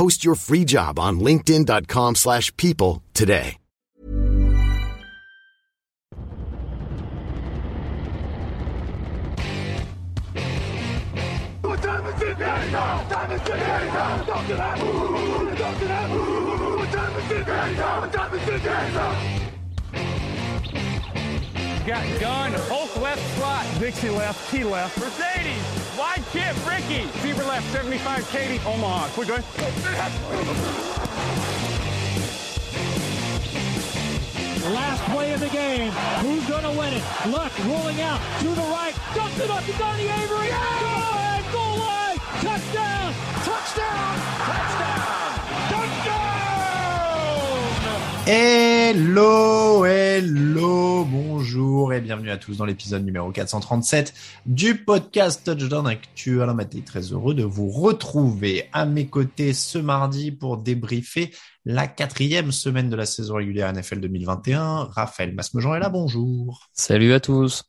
Post your free job on linkedin.com slash people today. What time is it now? Time is it. What time is it? What time is it? Got gun, Hulk left slot. Dixie left, T left. Mercedes, wide chip, Ricky. Fever left, 75, Katie, Omaha. Quick going. Last play of the game. Who's going to win it? Luck rolling out to the right. Dumps it up to Donnie Avery. Go ahead, goal line. Touchdown. Touchdown. Hello, hello, bonjour et bienvenue à tous dans l'épisode numéro 437 du podcast Touchdown Actu. Alain Maté, très heureux de vous retrouver à mes côtés ce mardi pour débriefer la quatrième semaine de la saison régulière NFL 2021. Raphaël Masmejean est là, bonjour. Salut à tous.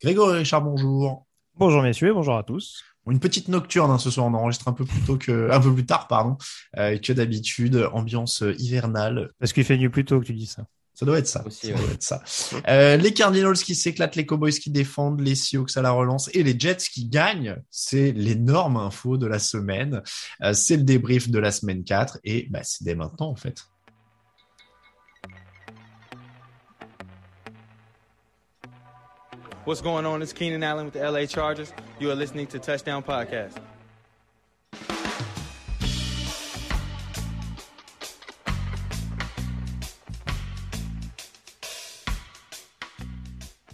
Grégory Richard, bonjour. Bonjour messieurs, bonjour à tous. Une petite nocturne hein, ce soir, on enregistre un peu plus tôt que, un peu plus tard, pardon, euh, que d'habitude, ambiance hivernale. Parce qu'il fait nuit plus tôt que tu dis ça. Ça doit être ça. Aussi, ça ouais. doit être ça. Euh, les Cardinals qui s'éclatent, les Cowboys qui défendent, les Seahawks à la relance et les Jets qui gagnent. C'est l'énorme info de la semaine. Euh, c'est le débrief de la semaine 4 et bah, c'est dès maintenant en fait. What's going on? It's Keenan Allen with the LA Chargers. You are listening to Touchdown Podcast.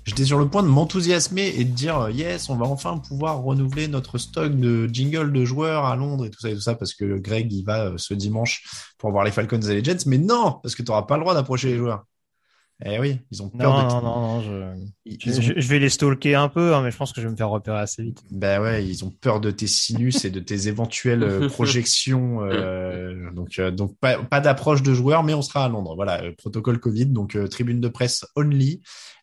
J'étais sur le point de m'enthousiasmer et de dire euh, yes, on va enfin pouvoir renouveler notre stock de jingle de joueurs à Londres et tout ça et tout ça parce que Greg il va euh, ce dimanche pour voir les Falcons et les Jets. Mais non, parce que tu n'auras pas le droit d'approcher les joueurs. Eh oui, ils ont peur Non, de non, non, non, je... Ils Je, ont je- je vais les stalker un peu, hein, mais je pense que je vais me faire repérer assez vite. Ben ouais, ils ont peur de tes sinus et de tes éventuelles euh, projections. euh, donc, euh, donc pas, pas d'approche de joueurs, mais on sera à Londres. Voilà, euh, protocole Covid, donc euh, tribune de presse only,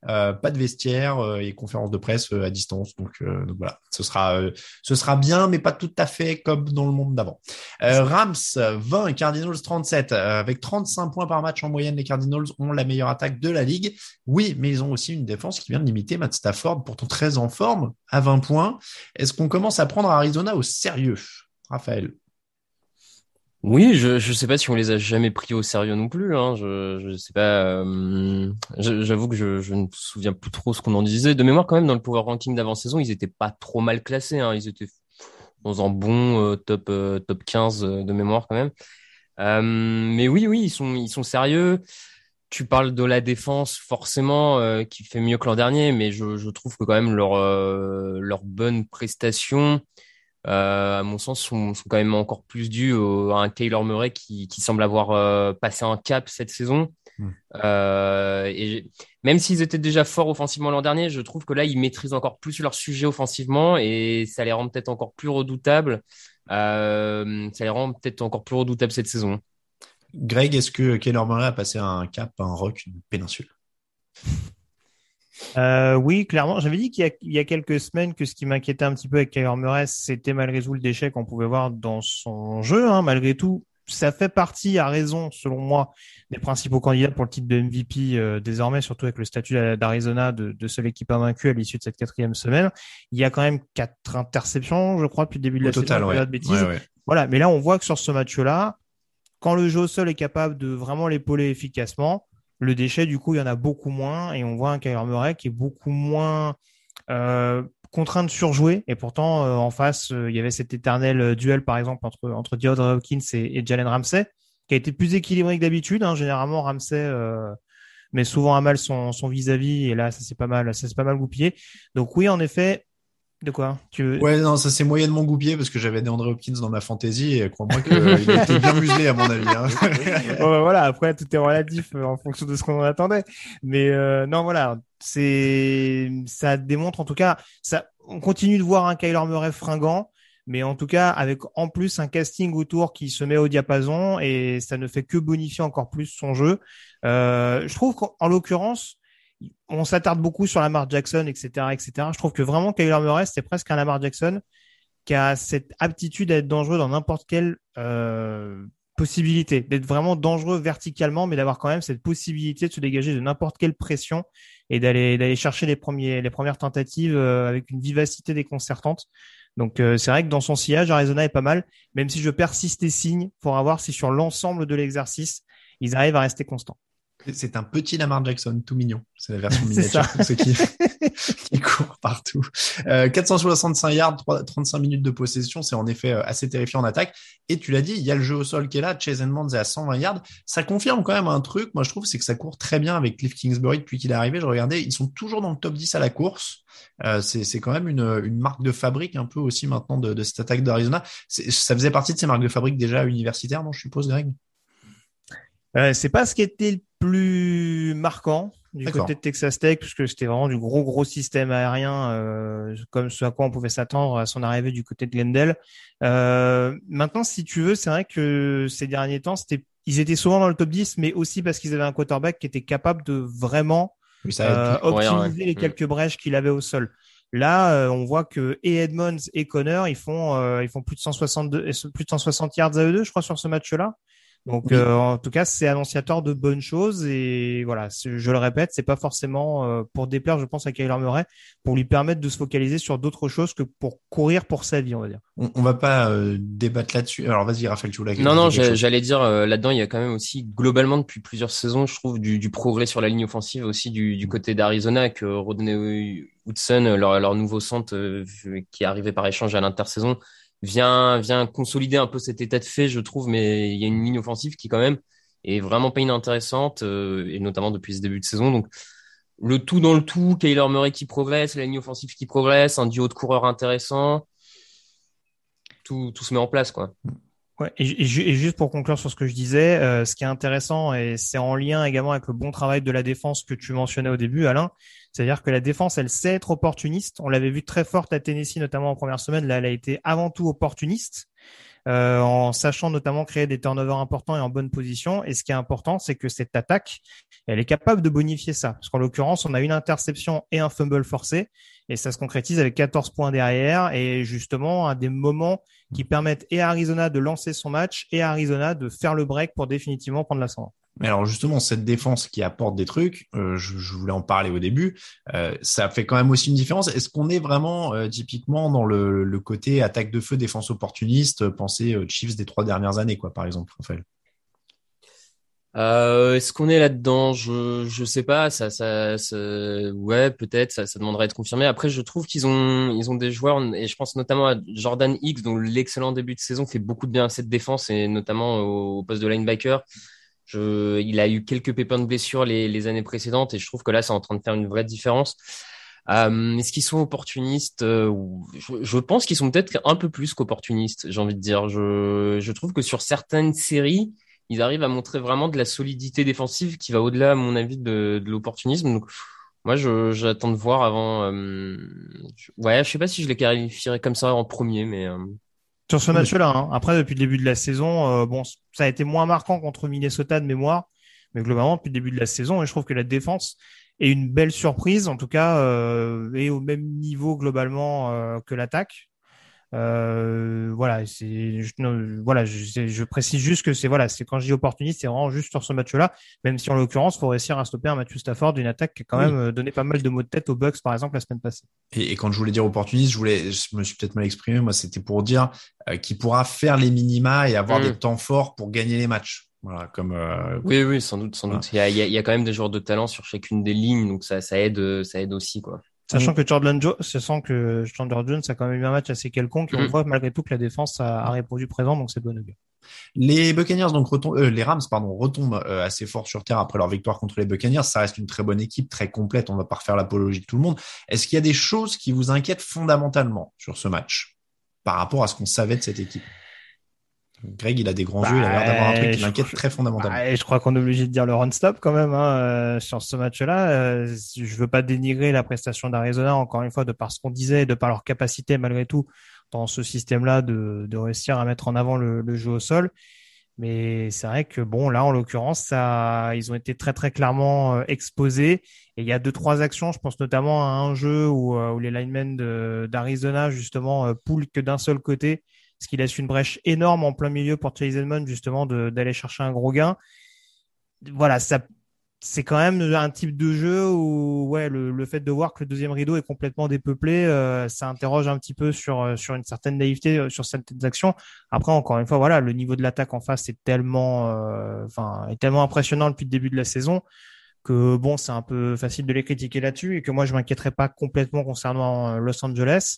pas de vestiaire euh, et conférence de presse euh, à distance. Donc, euh, donc voilà, ce sera, euh, ce sera bien, mais pas tout à fait comme dans le monde d'avant. Euh, Rams 20, Cardinals 37, euh, avec 35 points par match en moyenne. Les Cardinals ont la meilleure attaque de la ligue. Oui, mais ils ont aussi une défense qui vient de limiter Matt Stafford, pourtant très en forme, à 20 points. Est-ce qu'on commence à prendre Arizona au sérieux, Raphaël Oui, je je sais pas si on les a jamais pris au sérieux non plus. Hein. Je je sais pas. euh, J'avoue que je je ne me souviens plus trop ce qu'on en disait. De mémoire, quand même, dans le power ranking d'avant-saison, ils étaient pas trop mal classés. Hein. Ils étaient dans un bon euh, top euh, top 15 euh, de mémoire quand même. Euh, mais oui, oui, ils sont ils sont sérieux. Tu parles de la défense forcément euh, qui fait mieux que l'an dernier, mais je, je trouve que quand même leur leur bonne prestation, à mon sens, sont, sont quand même encore plus dues au- à un Taylor Murray qui, qui semble avoir euh, passé un cap cette saison. Mm. Euh, et même s'ils étaient déjà forts offensivement l'an dernier, je trouve que là ils maîtrisent encore plus leur sujet offensivement et ça les rend peut-être encore plus redoutables. Euh, ça les rend peut-être encore plus redoutables cette saison. Greg, est-ce que Keller Murray a passé un cap, un rock, une péninsule? Euh, oui, clairement. J'avais dit qu'il y, a- il y a quelques semaines que ce qui m'inquiétait un petit peu avec Kyler Murray, c'était malgré tout le déchet qu'on pouvait voir dans son jeu. hein. Malgré tout, ça fait partie, à raison, selon moi, des principaux candidats pour le titre de MVP euh, désormais, surtout avec le statut d'Arizona de, de seule équipe invaincue à l'issue de cette quatrième semaine. Il y a quand même quatre interceptions, je crois, depuis le début de la total, saison. si je dis ouais. pas de bêtises. Ouais, ouais. Voilà, mais là, on voit que sur ce match-là, quand le jeu au sol est capable de vraiment l'épauler efficacement, le déchet, du coup, il y en a beaucoup moins et on voit un Kyler Murray qui est beaucoup moins euh, contraint de surjouer. Et pourtant, euh, en face, euh, il y avait cet éternel duel, par exemple, entre, entre DeAndre Hopkins et, Jalen Ramsey, qui a été plus équilibré que d'habitude. Hein. Généralement, Ramsey met souvent à mal son vis-à-vis et là, ça s'est pas mal, ça s'est pas mal goupillé. Donc oui, en effet, de quoi tu Ouais, non, ça s'est moyennement goupillé parce que j'avais DeAndre Hopkins dans ma fantaisie et crois-moi qu'il euh, était bien muselé à mon avis. Hein. Bah, voilà, après tout est relatif euh, en fonction de ce qu'on attendait. Mais euh, non, voilà, c'est ça démontre en tout cas, ça, on continue de voir un Kyler Murray fringant, mais en tout cas avec en plus un casting autour qui se met au diapason et ça ne fait que bonifier encore plus son jeu. je trouve qu'en l'occurrence on s'attarde beaucoup sur Lamar Jackson, etc., etc. Je trouve que vraiment Kyler Murray, c'est presque un Lamar Jackson qui a cette aptitude à être dangereux dans n'importe quelle euh, possibilité, d'être vraiment dangereux verticalement, mais d'avoir quand même cette possibilité de se dégager de n'importe quelle pression et d'aller chercher les premières tentatives euh, avec une vivacité déconcertante. Donc euh, c'est vrai que dans son sillage, Arizona est pas mal, même si je persiste et signe pour voir si sur l'ensemble de l'exercice, ils arrivent à rester constants. C'est un petit Lamar Jackson, tout mignon. C'est la version miniature pour ceux qui, qui courent partout. Euh, 465 yards, 35 minutes de possession, c'est en effet euh, assez terrifiant en attaque. Et tu l'as dit, il y a le jeu au sol qui est là. Chase Edmonds est à 120 yards. Ça confirme quand même un truc. Moi, je trouve, c'est que ça court très bien avec Cliff Kingsbury depuis qu'il est arrivé. Je regardais, ils sont toujours dans le top 10 à la course. Euh, c'est quand même une, une, marque de fabrique un peu aussi maintenant de, de cette attaque d'Arizona. Ça faisait partie de ces marques de fabrique déjà universitaires, non, je suppose, Greg? Euh, c'est pas ce qui était le plus marquant du côté de Texas Tech, puisque c'était vraiment du gros gros système aérien, euh, comme ce à quoi on pouvait s'attendre à son arrivée du côté de Glendale. Euh, maintenant, si tu veux, c'est vrai que ces derniers temps, c'était, ils étaient souvent dans le top 10, mais aussi parce qu'ils avaient un quarterback qui était capable de vraiment euh, optimiser les mm. quelques brèches qu'il avait au sol. Là, euh, on voit que et Edmonds et Connor, ils font, euh, ils font plus de 162, plus de 160 yards à eux deux, je crois, sur ce match-là. Donc euh, en tout cas, c'est annonciateur de bonnes choses et voilà, je le répète, c'est pas forcément euh, pour déplaire, je pense à Kyler Murray, pour lui permettre de se focaliser sur d'autres choses que pour courir pour sa vie, on va dire. On, va pas euh, débattre là-dessus. Alors vas-y, Raphaël, tu voulais. Non, non, j'allais dire là-dedans, il y a quand même aussi globalement depuis plusieurs saisons, je trouve du, progrès sur la ligne offensive aussi du, du côté d'Arizona que Rodney Woodson, leur, leur nouveau centre qui est arrivé par échange à l'intersaison vient vient consolider un peu cet état de fait, je trouve. Mais il y a une ligne offensive qui quand même est vraiment pas inintéressante euh, et notamment depuis ce début de saison. Donc le tout dans le tout, Kyler Murray qui progresse, la ligne offensive qui progresse, un duo de coureurs intéressant, tout tout se met en place quoi. Et, juste pour conclure sur ce que je disais, euh, ce qui est intéressant et c'est en lien également avec le bon travail de la défense que tu mentionnais au début, Alain, c'est-à-dire que la défense, elle sait être opportuniste. On l'avait vu très forte à Tennessee, notamment en première semaine. Là, elle a été avant tout opportuniste. Euh, en sachant notamment créer des turnovers importants et en bonne position. Et ce qui est important, c'est que cette attaque, elle est capable de bonifier ça. Parce qu'en l'occurrence, on a une interception et un fumble forcé, et ça se concrétise avec 14 points derrière, et justement à des moments qui permettent et à Arizona de lancer son match, et à Arizona de faire le break pour définitivement prendre l'ascendant. Alors justement, cette défense qui apporte des trucs, euh, je, voulais en parler au début, euh, ça fait quand même aussi une différence. Est-ce qu'on est vraiment euh, typiquement dans le, côté attaque de feu, défense opportuniste, pensez Chiefs des trois dernières années, quoi, par exemple, Raphaël? Est-ce qu'on est là-dedans? Je je sais pas. Ça, ouais, peut-être. Ça, ça demanderait être confirmé. Après, je trouve qu'ils ont ils ont des joueurs et je pense notamment à Jordan Hicks, dont l'excellent début de saison fait beaucoup de bien à cette défense et notamment au poste de linebacker. Je, il a eu quelques pépins de blessures les, les, années précédentes et je trouve que là, c'est en train de faire une vraie différence. Euh, Est-ce qu'ils sont opportunistes euh, je, je, pense qu'ils sont peut-être un peu plus qu'opportunistes, j'ai envie de dire. Je, je trouve que sur certaines séries, ils arrivent à montrer vraiment de la solidité défensive qui va au-delà, à mon avis, de, de l'opportunisme. Donc, moi, j'attends de voir avant. Euh, ouais, je sais pas si je les qualifierais comme ça en premier, mais. Euh, sur ce match-là, hein. après depuis le début de la saison, euh, bon, ça a été moins marquant contre Minnesota de mémoire, mais globalement depuis le début de la saison, et je trouve que la défense est une belle surprise, en tout cas, euh, et au même niveau globalement euh, que l'attaque. Euh, voilà, c'est voilà, je, je, précise juste que c'est voilà, c'est quand je dis opportuniste, c'est vraiment juste sur ce match-là, même si en l'occurrence, faut réussir à stopper un Matthew Stafford d'une attaque qui a quand même euh, donné pas mal de mots de tête aux Bucks par exemple la semaine passée. Et, quand je voulais dire opportuniste, je voulais, je me suis peut-être mal exprimé, moi c'était pour dire euh, qu'il pourra faire les minima et avoir mm. des temps forts pour gagner les matchs. Voilà, comme. Euh, oui, oui, sans doute, sans doute. Il y, a, il y, a, quand même des joueurs de talent sur chacune des lignes, donc ça, ça aide, ça aide aussi, quoi. Sachant que Jordan Jones, sachant que Chandler Jones a quand même eu un match assez quelconque, et on mm. voit malgré tout que la défense a, a répondu présent, donc c'est bon Les Buccaneers, donc euh, les Rams, pardon, retombent euh, assez fort sur terre après leur victoire contre les Buccaneers. Ça reste une très bonne équipe, très complète. On va pas refaire l'apologie de tout le monde. Est-ce qu'il y a des choses qui vous inquiètent fondamentalement sur ce match par rapport à ce qu'on savait de cette équipe? Greg, il a des grands yeux, il a l'air d'avoir un truc qui l'inquiète très fondamentalement. Bah, je crois qu'on est obligé de dire le run-stop quand même hein, euh, sur ce match-là. Euh, je veux pas dénigrer la prestation d'Arizona, encore une fois, de par ce qu'on disait, de par leur capacité malgré tout dans ce système-là de, de réussir à mettre en avant le, le jeu au sol. Mais c'est vrai que bon, là, en l'occurrence, ça, ils ont été très très clairement euh, exposés. Et il y a deux trois actions, je pense notamment à un jeu où, où les linemen d'Arizona justement poulent que d'un seul côté ce qui laisse une brèche énorme en plein milieu pour Chase justement d'aller chercher un gros gain. Voilà, ça c'est quand même un type de jeu où ouais le, le, fait de voir que le deuxième rideau est complètement dépeuplé, euh, ça interroge un petit peu sur euh, sur une certaine naïveté euh, sur certaines actions. Après encore une fois voilà le niveau de l'attaque en face est tellement enfin est tellement impressionnant depuis le début de la saison que bon c'est un peu facile de les critiquer là-dessus et que moi je m'inquiéterais pas complètement concernant Los Angeles.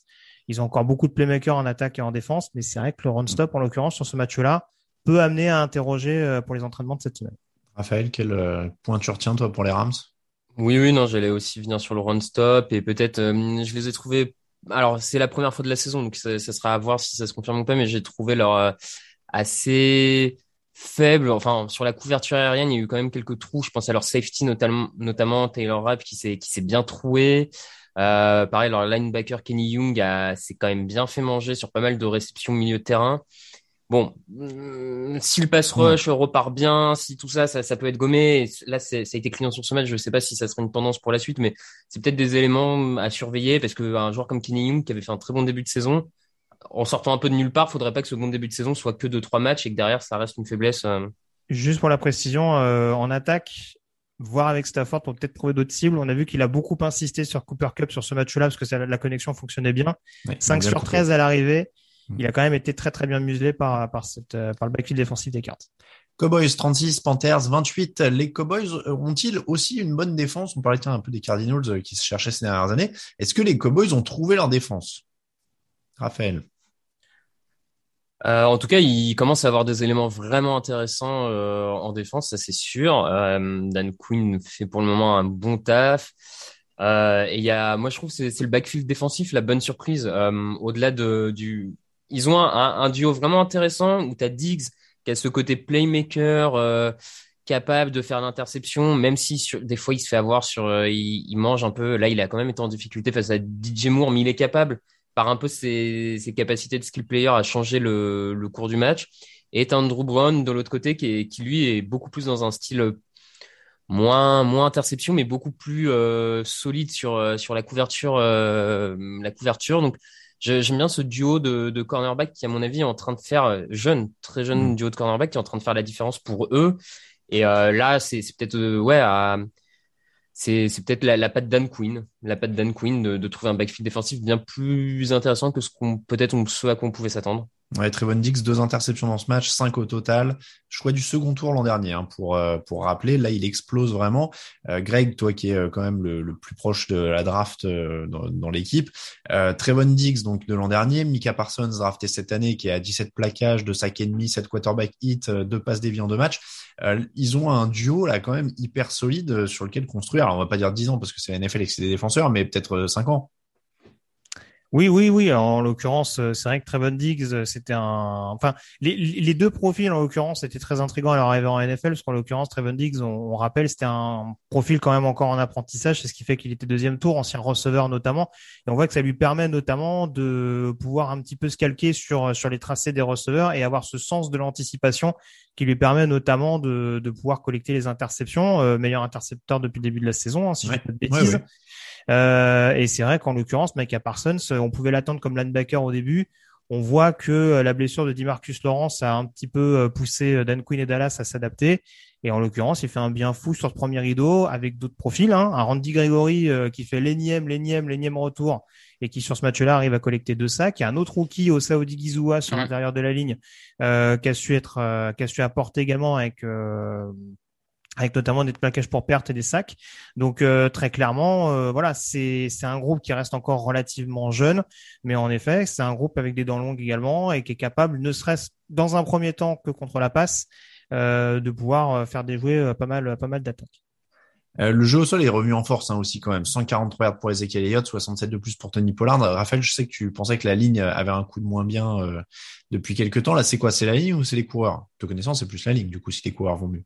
Ils ont encore beaucoup de playmakers en attaque et en défense, mais c'est vrai que le run-stop, en l'occurrence, sur ce match-là, peut amener à interroger euh, pour les entraînements de cette semaine. Raphaël, quel euh, point tu retiens, toi, pour les Rams? Oui, oui, non, j'allais aussi venir sur le run-stop et peut-être, euh, je les ai trouvés. Alors, c'est la première fois de la saison, donc ça, sera à voir si ça se confirme ou pas, mais j'ai trouvé leur assez faible. Enfin, sur la couverture aérienne, il y a eu quand même quelques trous. Je pense à leur safety, notamment, notamment Taylor Rapp qui s'est qui s'est bien troué. Euh, pareil, leur linebacker Kenny Young s'est quand même bien fait manger sur pas mal de réceptions milieu de terrain. Bon, mm, si le pass rush repart bien, si tout ça, ça, peut être gommé. là, ça a été client sur ce match. Je ne sais pas si ça sera une tendance pour la suite, mais c'est peut-être des éléments à surveiller parce qu'un joueur comme Kenny Young qui avait fait un très bon début de saison, en sortant un peu de nulle part, faudrait pas que ce bon début de saison soit que de trois matchs et que derrière ça reste une faiblesse. Euh. Juste pour la précision, euh, en attaque, voir avec Stafford pour peut-être trouver d'autres cibles. On a vu qu'il a beaucoup insisté sur Cooper Cup sur ce match-là parce que la connexion fonctionnait bien. 5 sur 13 à l'arrivée. Mm. Il a quand même été très très bien muselé par, par, cette, euh, par le backfield défensif des cartes. Cowboys 36, Panthers 28. Les Cowboys ont-ils aussi une bonne défense? On parlait un peu des Cardinals euh, qui se cherchaient ces dernières années. Est-ce que les Cowboys ont trouvé leur défense? Raphaël euh, en tout cas, il commence à avoir des éléments vraiment intéressants euh, en défense, ça c'est sûr. Euh, Dan Quinn fait pour le moment un bon taf. et il y a, moi je trouve c'est c'est le backfield défensif la bonne surprise. Au-delà de du, ils ont un, duo vraiment intéressant où t'as Diggs qui a ce côté playmaker capable de faire l'interception, même si sur, des fois il se fait avoir sur, il, il, mange un peu. Là, il a quand même été en difficulté face à DJ Moore, mais il est capable par un peu ses, ses, capacités de skill player à changer le, le cours du match. Et Andrew Brown de l'autre côté qui, est, qui lui est beaucoup plus dans un style moins moins interception mais beaucoup plus euh, solide sur euh, sur la couverture euh, la couverture donc j'aime bien ce duo de, de cornerback qui à mon avis est en train de faire euh, jeune très jeune mm. duo de cornerback qui est en train de faire la différence pour eux et là c'est peut-être ouais à c'est peut-être la, la patte Dan Quinn, la patte Dan Quinn de, trouver un backfield défensif bien plus intéressant que ce qu'on peut-être ce à quoi on pouvait s'attendre. Ouais, Trevon Dix, deux interceptions dans ce match, cinq au total. Choix du second tour l'an dernier, hein, pour euh, pour rappeler. Là, il explose vraiment. Euh, Greg, toi qui es euh, quand même le, le, plus proche de la draft dans, dans l'équipe, Trevon Dix, donc de l'an dernier, Mika Parsons drafté cette année, qui est à 17 plaquages, de sac et demi, 7 quarterback hit, deux passes déviées en deux matchs. ils ont un duo là quand même hyper solide sur lequel construire. Alors on va pas dire 10 ans parce que c'est la NFL et que c'est des défenseurs, mais peut-être 5 ans. Oui, oui, oui. En l'occurrence, euh, c'est vrai que Trevon Diggs, euh, c'était un. Enfin, les, les deux profils en l'occurrence étaient très intrigants à leur arrivée en NFL, parce qu'en l'occurrence, Trevon Diggs, on, rappelle, c'était un profil quand même encore en apprentissage, c'est ce qui fait qu'il était deuxième tour, ancien receveur notamment, et on voit que ça lui permet notamment de pouvoir un petit peu se calquer sur sur les tracés des receveurs et avoir ce sens de l'anticipation qui lui permet notamment de, de pouvoir collecter les interceptions, euh, meilleur intercepteur depuis le début de la saison, hein, si je ne pas de bêtises. Euh, et c'est vrai qu'en l'occurrence, Micah Parsons, on pouvait l'attendre comme linebacker au début. On voit que la blessure de Dimarcus Lawrence a un petit peu poussé Dan Quinn et Dallas à s'adapter. Et en l'occurrence, il fait un bien fou sur ce premier rideau avec d'autres profils. Hein. Un Randy Gregory qui fait l'énième, l'énième, l'énième retour et qui sur ce match-là arrive à collecter deux sacs. Il y a un autre rookie au Saudi Gizua sur l'intérieur de la ligne euh, qui a su être, euh, qui a su apporter également avec euh, avec notamment des plaquages pour perte et des sacs. Donc euh, très clairement, euh, voilà, c'est c'est un groupe qui reste encore relativement jeune, mais en effet, c'est un groupe avec des dents longues également et qui est capable, ne serait-ce dans un premier temps que contre la passe, de pouvoir faire déjouer pas mal pas mal d'attaques. Euh, le jeu au sol est revenu en force hein, aussi quand même. 143 yards pour Ezekiel Elliott, 67 de plus pour Tony Pollard. Raphaël, je sais que tu pensais que la ligne avait un coup de moins bien euh, depuis quelques temps. Là, c'est quoi? C'est la ligne ou c'est les coureurs? Te connaissant, c'est plus la ligne. Du coup, si les coureurs vont mieux.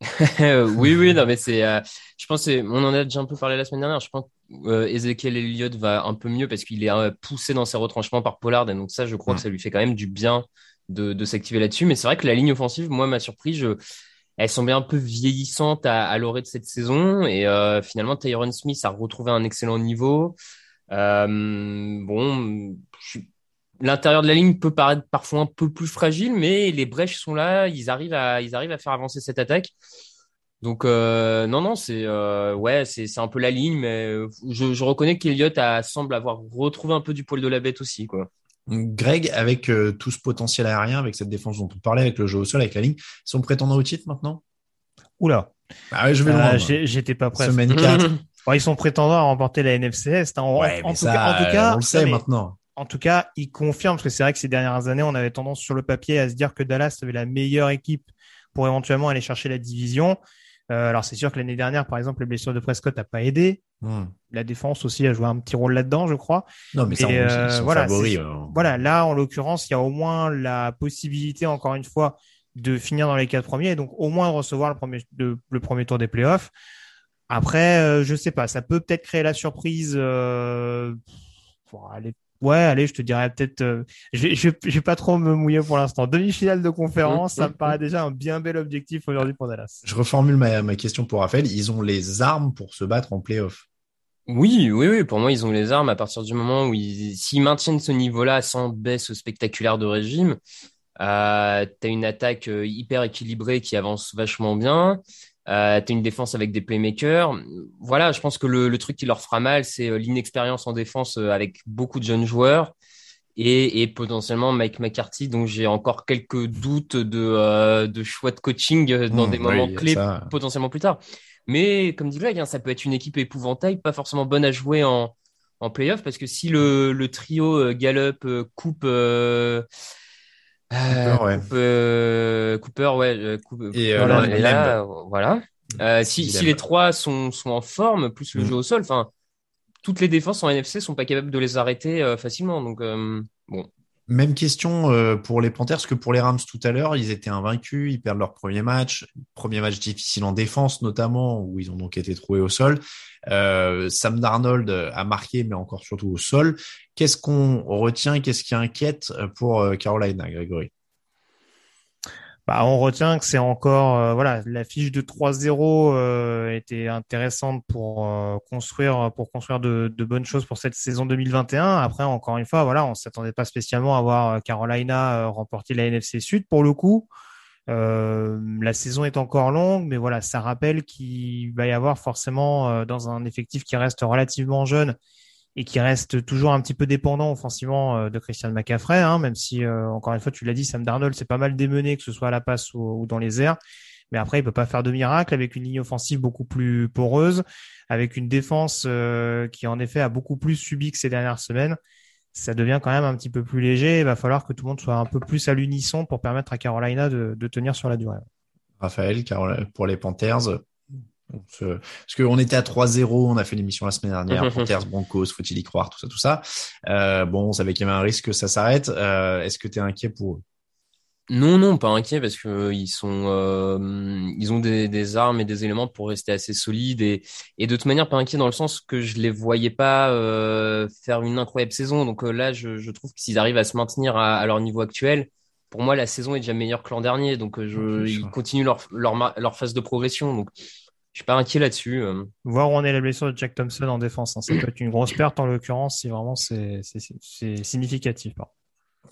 oui, oui, non, mais c'est. Euh, je pense, on en a déjà un peu parlé la semaine dernière. Je pense que Ezekiel Elliott va un peu mieux parce qu'il est poussé dans ses retranchements par Pollard, et donc ça, je crois que ça lui fait quand même du bien de, s'activer là-dessus. Mais c'est vrai que la ligne offensive, moi, m'a surpris. Je elle semblait un peu vieillissante à, à l'orée de cette saison. Et euh, finalement, Tyron Smith a retrouvé un excellent niveau. Euh, bon, l'intérieur de la ligne peut paraître parfois un peu plus fragile, mais les brèches sont là. Ils arrivent à, ils arrivent à faire avancer cette attaque. Donc euh, non, non, c'est ouais, c'est un peu la ligne, mais je, je reconnais qu'Eliott semble avoir retrouvé un peu du poil de la bête aussi, quoi. Greg, avec euh, tout ce potentiel aérien, avec cette défense dont on parlait, avec le jeu au sol, avec la ligne, sont prétendants au titre maintenant? Oula. Ah ouais, je vais loin. Euh, j'étais pas prêt. Semaine 4. ils sont prétendants à remporter la NFC Est. Hein. En, tout cas, en tout cas, on le sait maintenant. En tout cas, ils confirment, parce que c'est vrai que ces dernières années, on avait tendance sur le papier à se dire que Dallas avait la meilleure équipe pour éventuellement aller chercher la division. Euh, alors c'est sûr que l'année dernière, par exemple, les blessures de Prescott n'a pas aidé. Hmm. La défense aussi a joué un petit rôle là-dedans, je crois. Non, mais ça, euh, voilà, euh. voilà, là, en l'occurrence, il y a au moins la possibilité, encore une fois, de finir dans les quatre premiers et donc au moins de recevoir le premier, le premier tour des playoffs. Après, euh, je sais pas, ça peut peut-être créer la surprise. Euh, aller Ouais, allez, je te dirais peut-être. Euh, je, vais, je, vais pas trop me mouiller pour l'instant. Demi-finale de conférence, ça me paraît déjà un bien bel objectif aujourd'hui pour Dallas. Je reformule ma, ma question pour Raphaël. Ils ont les armes pour se battre en playoff. Oui, oui, oui. Pour moi, ils ont les armes à partir du moment où ils, s'ils maintiennent ce niveau-là sans baisse spectaculaire de régime. Euh, t'as une attaque euh, hyper équilibrée qui avance vachement bien. Euh, t'as une défense avec des playmakers. Voilà, je pense que le, le truc qui leur fera mal, c'est euh, l'inexpérience en défense euh, avec beaucoup de jeunes joueurs et, et potentiellement Mike McCarthy, dont j'ai encore quelques doutes de, euh, de choix de coaching dans mmh, des moments clés potentiellement plus tard. Mais comme dit Greg, hein, ça peut être une équipe épouvantail, pas forcément bonne à jouer en, en playoff, parce que si le, le trio Gallup coupe Cooper, ouais. Euh, Cooper, ouais. Euh, et, euh, là, voilà. si, si les trois sont, sont en forme, plus le mm. jeu au sol, enfin, toutes les défenses en NFC sont pas capables de les arrêter facilement. Donc, bon. Même question pour les Panthers que pour les Rams tout à l'heure. Ils étaient invaincus, ils perdent leur premier match. Premier match difficile en défense notamment, où ils ont donc été trouvés au sol. Euh, Sam Darnold a marqué, mais encore surtout au sol. Qu'est-ce qu'on retient Qu'est-ce qui inquiète pour euh, Carolina, Grégory? Bah, on retient que c'est encore euh, voilà la fiche de 3-0 était intéressante pour construire pour construire de, de, bonnes choses pour cette saison 2021. Après encore une fois voilà on s'attendait pas spécialement à voir Carolina remporter la NFC Sud pour le coup. Euh, la saison est encore longue, mais voilà, ça rappelle qu'il va y avoir forcément euh, dans un effectif qui reste relativement jeune et qui reste toujours un petit peu dépendant offensivement euh, de Christian McCaffrey, hein, même si encore une fois tu l'as dit, Sam Darnold c'est pas mal démené que ce soit à la passe ou, dans les airs, mais après il peut pas faire de miracle avec une ligne offensive beaucoup plus poreuse, avec une défense qui en effet a beaucoup plus subi que ces dernières semaines ça devient quand même un petit peu plus léger. Il va falloir que tout le monde soit un peu plus à l'unisson pour permettre à Carolina de, de tenir sur la durée. Raphaël, pour les Panthers, parce qu'on était à 3-0, on a fait l'émission la semaine dernière, Panthers, Broncos, faut-il y croire, tout ça, tout ça. Euh, bon, on savait qu'il y avait un risque que ça s'arrête. Euh, Est-ce que tu es inquiet pour eux? Non, non, pas inquiet parce que euh, ils sont, euh, ils ont des, des, armes et des éléments pour rester assez solides et, et de toute manière pas inquiet dans le sens que je les voyais pas euh, faire une incroyable saison. Donc là, je, je trouve que s'ils arrivent à se maintenir à, à, leur niveau actuel, pour moi la saison est déjà meilleure que l'an dernier. Donc je, ils continuent leur, leur, leur phase de progression. Donc je suis pas inquiet là-dessus. Voir où on est la blessure de Jack Thompson en défense, hein. ça peut être une grosse perte en l'occurrence si vraiment c'est significatif.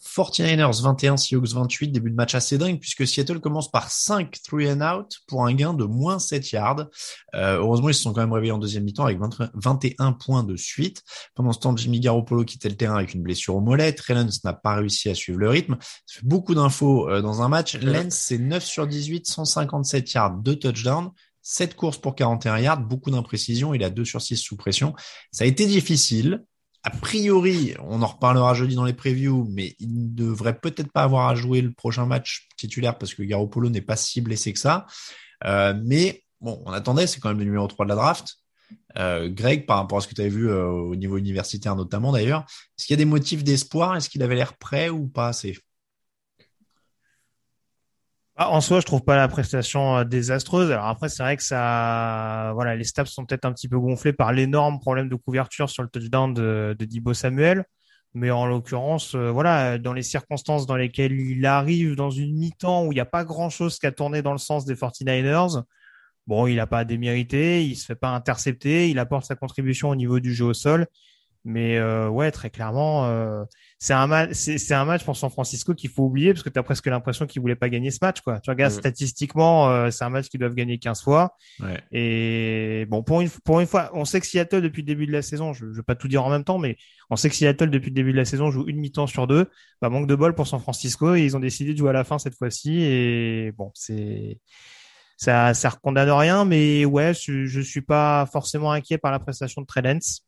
49ers 21, Seahawks 28, début de match assez dingue puisque Seattle commence par 5 three and out pour un gain de moins 7 yards. Euh, heureusement, ils se sont quand même réveillés en deuxième mi-temps avec 21 points de suite. Pendant ce temps, Jimmy Garoppolo quittait le terrain avec une blessure au mollet. Trey n'a pas réussi à suivre le rythme. Ça fait beaucoup d'infos euh, dans un match. Lens, c'est 9 sur 18, 157 yards, 2 touchdowns. 7 courses pour 41 yards, beaucoup d'imprécisions. Il a 2 sur 6 sous pression. Ça a été difficile a priori, on en reparlera jeudi dans les previews, mais il ne devrait peut-être pas avoir à jouer le prochain match titulaire parce que Garoppolo n'est pas si blessé que ça. Euh, mais on attendait, c'est quand même le numéro 3 de la draft. Euh, Greg, par rapport à ce que tu avais vu euh, au niveau universitaire notamment d'ailleurs, est-ce qu'il y a des motifs d'espoir? Est-ce qu'il avait l'air prêt ou pas assez? Ah, en soi, je trouve pas la prestation euh, désastreuse. Alors après, c'est vrai que ça, voilà, les stats sont peut-être un petit peu gonflés par l'énorme problème de couverture sur le touchdown de, de Dibo Samuel. Mais en l'occurrence, euh, voilà, dans les circonstances dans lesquelles il arrive dans une mi-temps où il n'y a pas grand-chose qui a tourné dans le sens des 49ers, bon, il n'a pas démérité, il se fait pas intercepter, il apporte sa contribution au niveau du jeu au sol. Mais euh, ouais, très clairement, euh, c'est un match, c'est un match pour San Francisco qu'il faut oublier parce que tu as presque l'impression qu'ils voulaient pas gagner ce match. Quoi. Tu regardes mm. statistiquement, euh, c'est un match qu'ils doivent gagner 15 fois. Ouais. Et bon, pour une pour une fois, on sait que Seattle depuis le début de la saison, je, je vais pas tout dire en même temps, mais on sait que Seattle depuis le début de la saison joue une mi-temps sur deux. Bah, manque de bol pour San Francisco et ils ont décidé de jouer à la fin cette fois-ci. Et bon, c'est ça ça condamne rien, mais ouais, je, je suis pas forcément inquiet par la prestation de Trellens.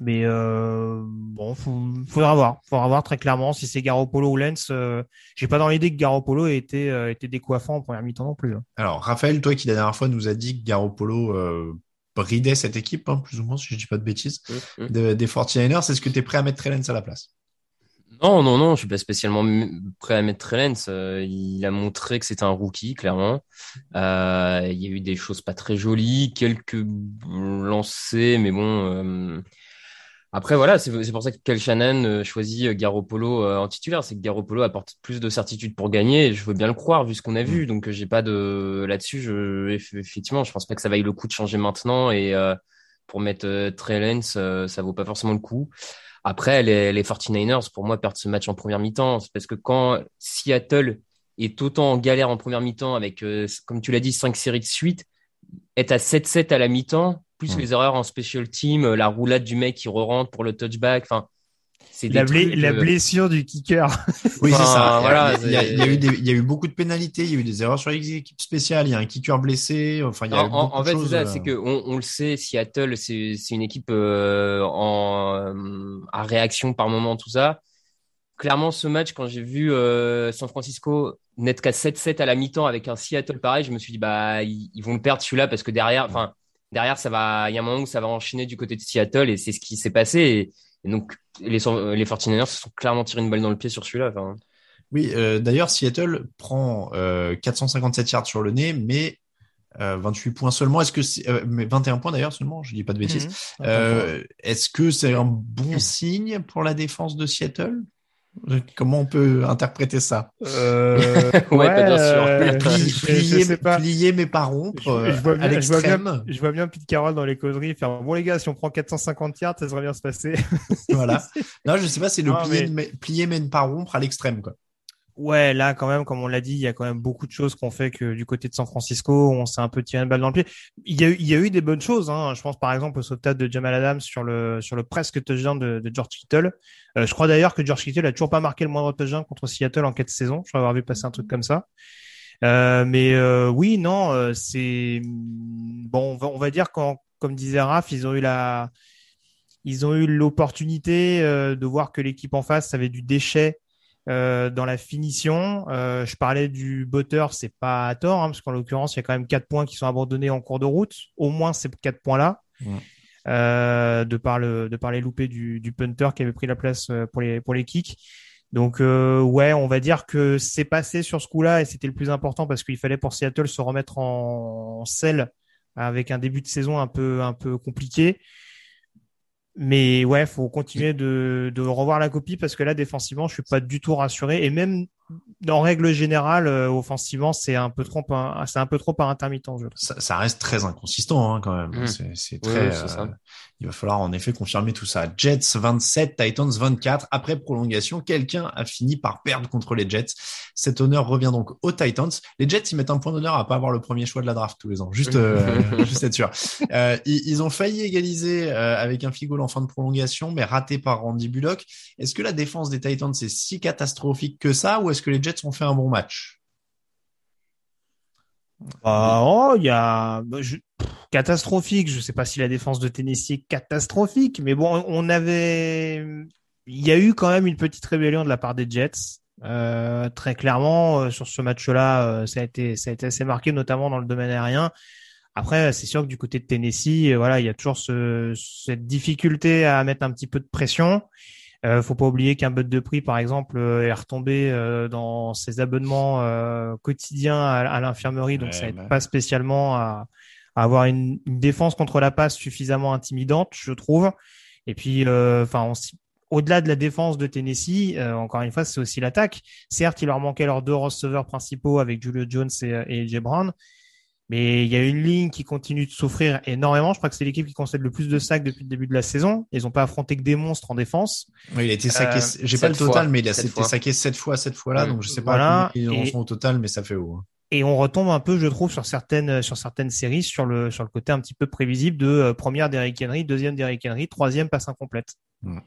Mais euh, bon, faudra voir, faudra voir très clairement si c'est Garoppolo ou Lens. Euh, J'ai pas dans l'idée que Garoppolo ait été, euh, été décoiffant en première mi-temps non plus. Hein. Alors, Raphaël, toi qui la dernière fois nous a dit que Garoppolo euh, bridait cette équipe, hein, plus ou moins, si je dis pas de bêtises, mmh, mmh. des 49ers, est-ce que tu es prêt à mettre Trellens à la place? Non, non, non, je suis pas spécialement prêt à mettre Trellens. Euh, il a montré que c'était un rookie, clairement. Euh, il y a eu des choses pas très jolies, quelques lancers, mais bon, après, voilà, c'est pour ça que Kel Shannon euh, choisit euh, Garoppolo euh, en titulaire. C'est que Garoppolo apporte plus de certitude pour gagner. Et je veux bien le croire vu ce qu'on a vu. Mm. Donc, j'ai pas de là-dessus. Je effectivement, je pense pas que ça vaille le coup de changer maintenant. Et pour mettre euh, Trey ça vaut pas forcément le coup. Après, les, les 49ers, pour moi, perdent ce match en première mi-temps. C'est parce que quand Seattle est autant en galère en première mi-temps avec, comme tu l'as dit, cinq séries de suite, être à 7-7 à la mi-temps, plus les erreurs en special team, euh, la roulade du mec qui re-rentre pour le touchback. Enfin, c'est la, la euh, blessure du kicker. oui, c'est ça. Voilà, il, y a, il, y a, eu des, il y a eu beaucoup de pénalités, il y a eu des erreurs sur les équipes spéciales, il y a un kicker blessé. Enfin, il y a en, en fait, c'est c'est que on, on, le sait, Seattle, c'est une équipe euh, en à réaction par moment, tout ça. Clairement, ce match, quand j'ai vu euh, San Francisco net qu'à 7-7 à la mi-temps avec un Seattle pareil, je me suis dit bah ils, ils vont le perdre celui-là parce que derrière, enfin derrière, ça va, il y a un moment où ça va enchaîner du côté de Seattle et c'est ce qui s'est passé. Et, donc, les, les 49ers se sont clairement tiré une balle dans le pied sur celui-là. Oui, euh, d'ailleurs, Seattle prend euh, 457 yards sur le nez, mais euh, 28 points seulement. Est-ce que c'est euh, mais 21 points d'ailleurs seulement? Je dis pas de bêtises. Euh, est-ce que c'est un bon signe pour la défense de Seattle? Comment on peut interpréter ça? Euh, Ouais, bien sûr. Euh, plier, plier, mais pas rompre. Je, je, vois euh, bien, je, vois bien, je vois bien Pete Carroll dans les causeries faire bon les gars, si on prend 450 yards, ça devrait bien se passer. voilà. Non, je sais pas, c'est le plier, mais... plier mais ne pas rompre à l'extrême quoi. Ouais, là quand même, comme on l'a dit, il y a quand même beaucoup de choses qu'on fait que du côté de San Francisco, on s'est un peu tiré une balle dans le pied. Il y a eu, il y a eu des bonnes choses. Hein. Je pense par exemple au sauvetage de Jamal Adams sur le sur le presque touchdown de, de George Kittle. Euh, je crois d'ailleurs que George Kittle a toujours pas marqué le moindre touchdown contre Seattle en quatre saisons. Je crois avoir vu passer un truc comme ça. Euh, mais euh, oui, non, euh, c'est bon. On va, on va dire quand, comme disait Raph, ils ont eu la, ils ont eu l'opportunité de voir que l'équipe en face avait du déchet euh, dans la finition, euh, je parlais du butter, c'est pas à tort, hein, parce qu'en l'occurrence, il y a quand même quatre points qui sont abandonnés en cours de route. Au moins ces quatre points-là, euh, de par le de par les loupés du, du punter qui avait pris la place euh, pour les pour les kicks. Donc euh, ouais, on va dire que c'est passé sur ce coup-là et c'était le plus important parce qu'il fallait pour Seattle se remettre en, en selle avec un début de saison un peu un peu compliqué. Mais ouais, faut continuer de, de revoir la copie parce que là, défensivement, je suis pas du tout rassuré. Et même en règle générale, euh, offensivement, c'est un peu trop, c'est un peu trop par intermittent. Je ça, ça, reste très inconsistant hein, quand même. Mmh. C'est très. Oui, euh, il va falloir en effet confirmer tout ça. Jets 27, Titans 24. Après prolongation, quelqu'un a fini par perdre contre les Jets. Cet honneur revient donc aux Titans. Les Jets, ils mettent un point d'honneur à pas avoir le premier choix de la draft tous les ans. Juste, euh, juste être sûr. Euh, ils, ils, ont failli égaliser euh, avec un figo en fin de prolongation, mais raté par Randy Bullock. Est-ce que la défense des Titans est si catastrophique que ça, ou est-ce que les Jets ont fait un bon match? Bah, oh, il y a bah, je... catastrophique. Je sais pas si la défense de Tennessee est catastrophique, mais bon, on avait, il y a eu quand même une petite rébellion de la part des Jets. Euh, très clairement, euh, sur ce match-là, euh, ça a été, ça a été assez marqué, notamment dans le domaine aérien. Après, c'est sûr que du côté de Tennessee, voilà, il y a toujours ce, cette difficulté à mettre un petit peu de pression. Euh, faut pas oublier qu'un bot de prix, par exemple, est retombé euh, dans ses abonnements euh, quotidiens à, à l'infirmerie, donc Ouais, ça aide bah. pas spécialement à, à avoir une, une défense contre la passe suffisamment intimidante, je trouve. Et puis, euh, enfin, au-delà de la défense de Tennessee, euh, encore une fois, c'est aussi l'attaque. Certes, il leur manquait leurs deux receveurs principaux avec Julio Jones et, et AJ Brown. Mais il y a une ligne qui continue de souffrir énormément. Je crois que c'est l'équipe qui concède le plus de sacs depuis le début de la saison. Ils n'ont pas affronté que des monstres en défense. Oui, il a été saqué. Euh, J'ai pas le total, fois. mais il a été saqué sept fois cette fois-là, donc je sais pas Voilà, combien ils en et- sont au total, mais ça fait haut. hein. Et on retombe un peu, je trouve, sur certaines sur certaines séries, sur le sur le côté un petit peu prévisible de euh, première Derrick Henry, deuxième Derrick Henry, troisième passe incomplète. Mm.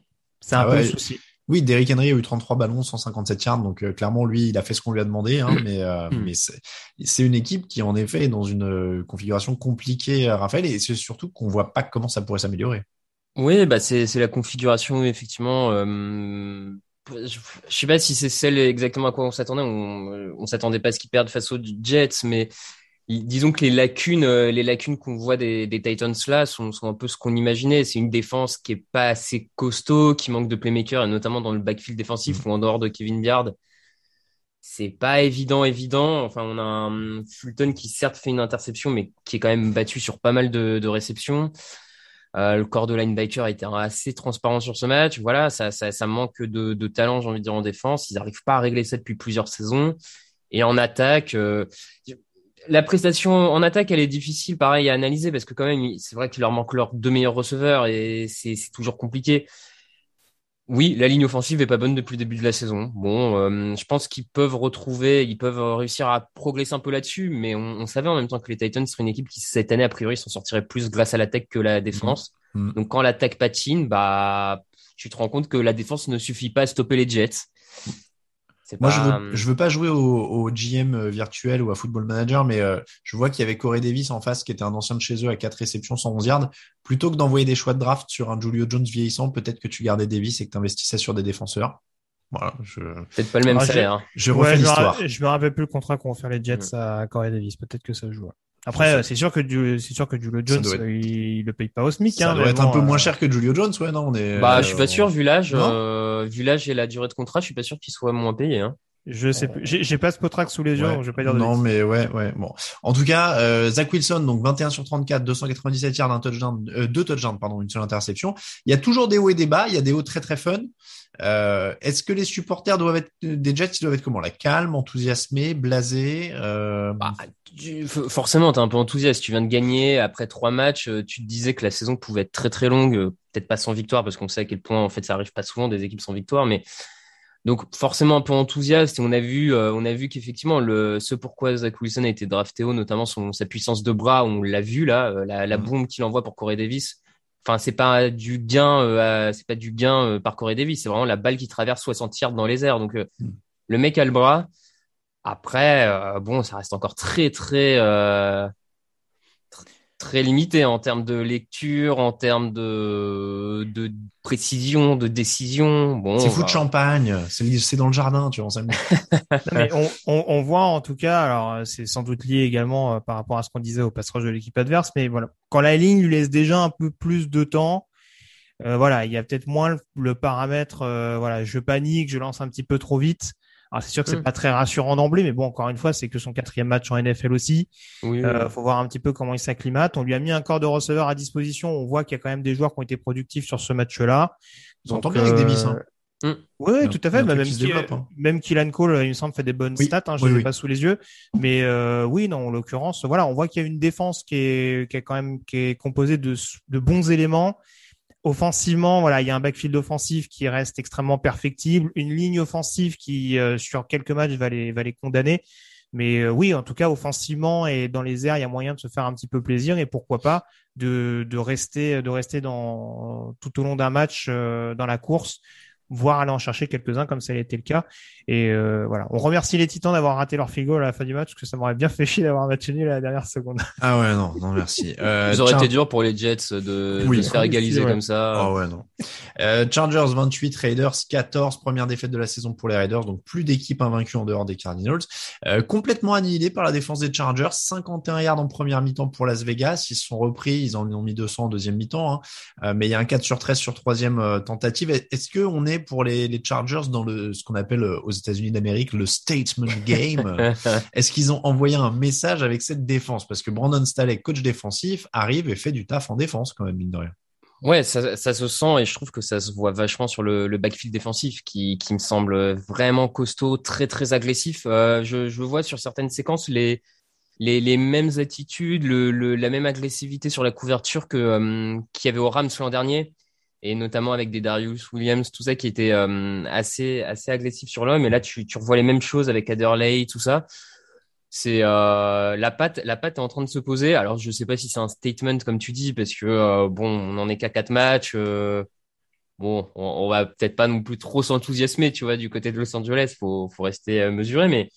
C'est un Ah peu ouais. le souci. Oui, Derrick Henry a eu 33 ballons, 157 yards, donc euh, clairement lui, il a fait ce qu'on lui a demandé, hein, mais euh, Mm. mais c'est une équipe qui en effet est dans une euh, configuration compliquée, euh, Raphaël, et c'est surtout qu'on voit pas comment ça pourrait s'améliorer. Oui, bah c'est la configuration effectivement. Euh, je, je sais pas si c'est celle exactement à quoi on s'attendait. On, on s'attendait pas à ce qu'ils perdent face aux Jets, mais disons que les lacunes, euh, les lacunes qu'on voit des, des Titans là sont, sont un peu ce qu'on imaginait. C'est une défense qui est pas assez costaud, qui manque de playmaker, et notamment dans le backfield défensif ou en dehors de Kevin Byard. C'est pas évident, évident. Enfin, on a un Fulton qui certes fait une interception, mais qui est quand même battu sur pas mal de, de réceptions. Euh, le corps de linebacker a été assez transparent sur ce match. Voilà, ça, ça, ça manque de, de talent, j'ai envie de dire, en défense. Ils n'arrivent pas à régler ça depuis plusieurs saisons. Et en attaque, euh, la prestation en attaque, elle est difficile, pareil, à analyser parce que quand même, c'est vrai qu'il leur manque leurs deux meilleurs receveurs et c'est toujours compliqué. Oui, la ligne offensive est pas bonne depuis le début de la saison. Bon, euh, je pense qu'ils peuvent retrouver, ils peuvent réussir à progresser un peu là-dessus, mais on, on savait en même temps que les Titans seraient une équipe qui cette année a priori s'en sortirait plus grâce à l'attaque que la défense. Mhm. Donc quand l'attaque patine, bah tu te rends compte que la défense ne suffit pas à stopper les Jets. Moi, pas- je veux, je veux pas jouer au, au GM virtuel ou à Football Manager, mais euh, je vois qu'il y avait Corey Davis en face, qui était un ancien de chez eux à quatre réceptions, 111 yards. Plutôt que d'envoyer des choix de draft sur un Julio Jones vieillissant, peut-être que tu gardais Davis et que tu investissais sur des défenseurs. Voilà, je, peut-être pas le même Ah, salaire. hein. je Ouais, refais je, me l'histoire. rappelle, je me rappelle plus le contrat qu'ont fait les Jets à Corey Davis. Peut-être que ça joue. Après, euh, c'est sûr que du, c'est sûr que Julio Jones, être- euh, il, il le paye pas au SMIC. Ça hein, doit être un peu euh, moins cher que Julio Jones, ouais, non, on est, Bah, euh, je suis pas sûr vu l'âge, euh, vu l'âge et la durée de contrat, je suis pas sûr qu'il soit moins payé. Hein. Je sais plus. J'ai j'ai pas ce potrac sous les yeux, Ouais. je vais pas dire de Non, mais ouais, ouais. Bon. En tout cas, euh, Zach Wilson, donc 21 sur 34, 297 yards, un touchdown, euh, deux touchdowns, pardon, une seule interception. Il y a toujours des hauts et des bas. Il y a des hauts très très fun. Euh, Est-ce que les supporters doivent être des Jets, ils doivent être comment? La calme, enthousiasmés, blasés. Euh... Bah, tu- forcément, t'es un peu enthousiaste. Tu viens de gagner après trois matchs. Tu te disais que la saison pouvait être très très longue, peut-être pas sans victoire parce qu'on sait à quel point en fait ça arrive pas souvent des équipes sans victoire, mais donc forcément un peu enthousiaste. Et on a vu, euh, on a vu qu'effectivement le ce pourquoi Zach Wilson a été drafté haut, notamment son sa puissance de bras, on l'a vu là, euh, la, la Mhm. bombe qu'il envoie pour Corey Davis. Enfin, c'est pas du gain, euh, c'est pas du gain euh, par Corey Davis, c'est vraiment la balle qui traverse 60 yards dans les airs. Donc euh, Mhm. le mec a le bras. Après, euh, bon, ça reste encore très, très, euh, tr- très limité en termes de lecture, en termes de, de précision, de décision. Bon, C'est fou de bah, champagne. C'est c'est dans le jardin, tu vois. mais on, on, on voit en tout cas, alors euh, c'est sans doute lié également euh, par rapport à ce qu'on disait au passage de l'équipe adverse, mais voilà, quand la ligne lui laisse déjà un peu plus de temps, euh, voilà, il y a peut-être moins le, le paramètre, euh, voilà, je panique, je lance un petit peu trop vite. Alors c'est sûr que c'est Mm. pas très rassurant d'emblée, mais bon, encore une fois, c'est que son quatrième match en NFL aussi. oui, Euh, faut voir un petit peu comment il s'acclimate. On lui a mis un corps de receveur à disposition. On voit qu'il y a quand même des joueurs qui ont été productifs sur ce match-là. On s'entend Donc, bien avec euh, Davis, hein. Mm. Oui, tout à fait. Bah, même, qui, hein. même Kylan Cole, il me semble, fait des bonnes stats. Hein, je ne les ai pas sous les yeux, mais euh, oui, non, en l'occurrence, voilà, on voit qu'il y a une défense qui est, qui est quand même qui est composée de, de bons éléments. Offensivement, voilà, il y a un backfield offensif qui reste extrêmement perfectible, une ligne offensive qui, euh, sur quelques matchs, va les, va les condamner. Mais euh, oui, en tout cas, offensivement et dans les airs, il y a moyen de se faire un petit peu plaisir et pourquoi pas de, de rester, de rester dans tout au long d'un match dans la course voire aller en chercher quelques-uns comme ça a été le cas. Et euh, voilà, on remercie les Titans d'avoir raté leur figo à la fin du match parce que ça m'aurait bien fait chier d'avoir un match nul à la dernière seconde. Ah ouais, non, non merci. Euh, ça aurait été dur pour les Jets de, de se faire égaliser comme ça. Ah ouais, non. Euh, Chargers 28, Raiders 14, première défaite de la saison pour les Raiders, donc plus d'équipes invaincues en dehors des Cardinals. Euh, complètement annihilé par la défense des Chargers, 51 yards en première mi-temps pour Las Vegas, ils se sont repris, ils en ont mis 200 en deuxième mi-temps, hein. Euh, mais il y a un 4 sur 13 sur troisième euh, tentative. Est-ce que on pour les, les Chargers dans le ce qu'on appelle aux États-Unis d'Amérique le statement game Est-ce qu'ils ont envoyé un message avec cette défense? Parce que Brandon Staley, coach défensif, arrive et fait du taf en défense quand même mine de rien. Ouais, ça, ça, se sent et je trouve que ça se voit vachement sur le, le backfield défensif qui, qui me semble vraiment costaud, très très agressif. Euh, je, je vois sur certaines séquences les, les, les mêmes attitudes, le, le, la même agressivité sur la couverture que euh, qu'il y avait au Rams l'an dernier et notamment avec des Darius Williams, tout ça qui était euh, assez assez agressif sur l'homme. Et là, tu, tu revois les mêmes choses avec Adderley, tout ça. C'est euh, la patte la patte est en train de se poser. Alors je sais pas si c'est un statement comme tu dis parce que euh, bon on en est qu'à quatre matchs euh, bon on, on, va peut-être pas non plus trop s'enthousiasmer tu vois du côté de Los Angeles. Faut faut rester euh, mesuré. Mais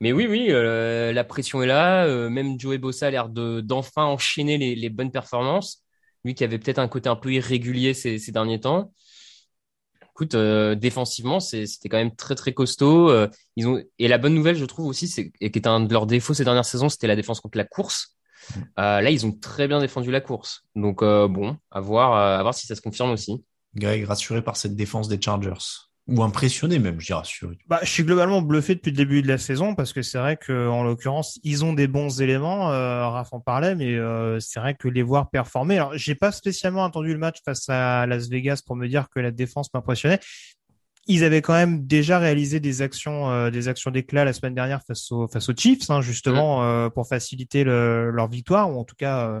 mais oui oui la pression est là même Joey Bossa a l'air de d'enfin enchaîner les, les bonnes performances lui qui avait peut-être un côté un peu irrégulier ces, ces derniers temps écoute, euh, défensivement, c'était quand même très très costaud. Euh, ils ont et la bonne nouvelle, je trouve aussi, c'est et qui était un de leurs défauts ces dernières saisons, c'était la défense contre la course. Mm. Euh, là, ils ont très bien défendu la course. Donc bon, à voir, à voir si ça se confirme aussi. Greg, rassuré par cette défense des Chargers ou impressionné même, je dirais. Bah, je suis globalement bluffé depuis le début de la saison parce que c'est vrai que en l'occurrence, ils ont des bons éléments. Euh, Raph en parlait, mais euh, c'est vrai que les voir performer. Alors, j'ai pas spécialement entendu le match face à Las Vegas pour me dire que la défense m'impressionnait. Ils avaient quand même déjà réalisé des actions, euh, des actions d'éclat la semaine dernière face aux face aux Chiefs, hein, justement euh, pour faciliter le, leur victoire ou en tout cas, euh,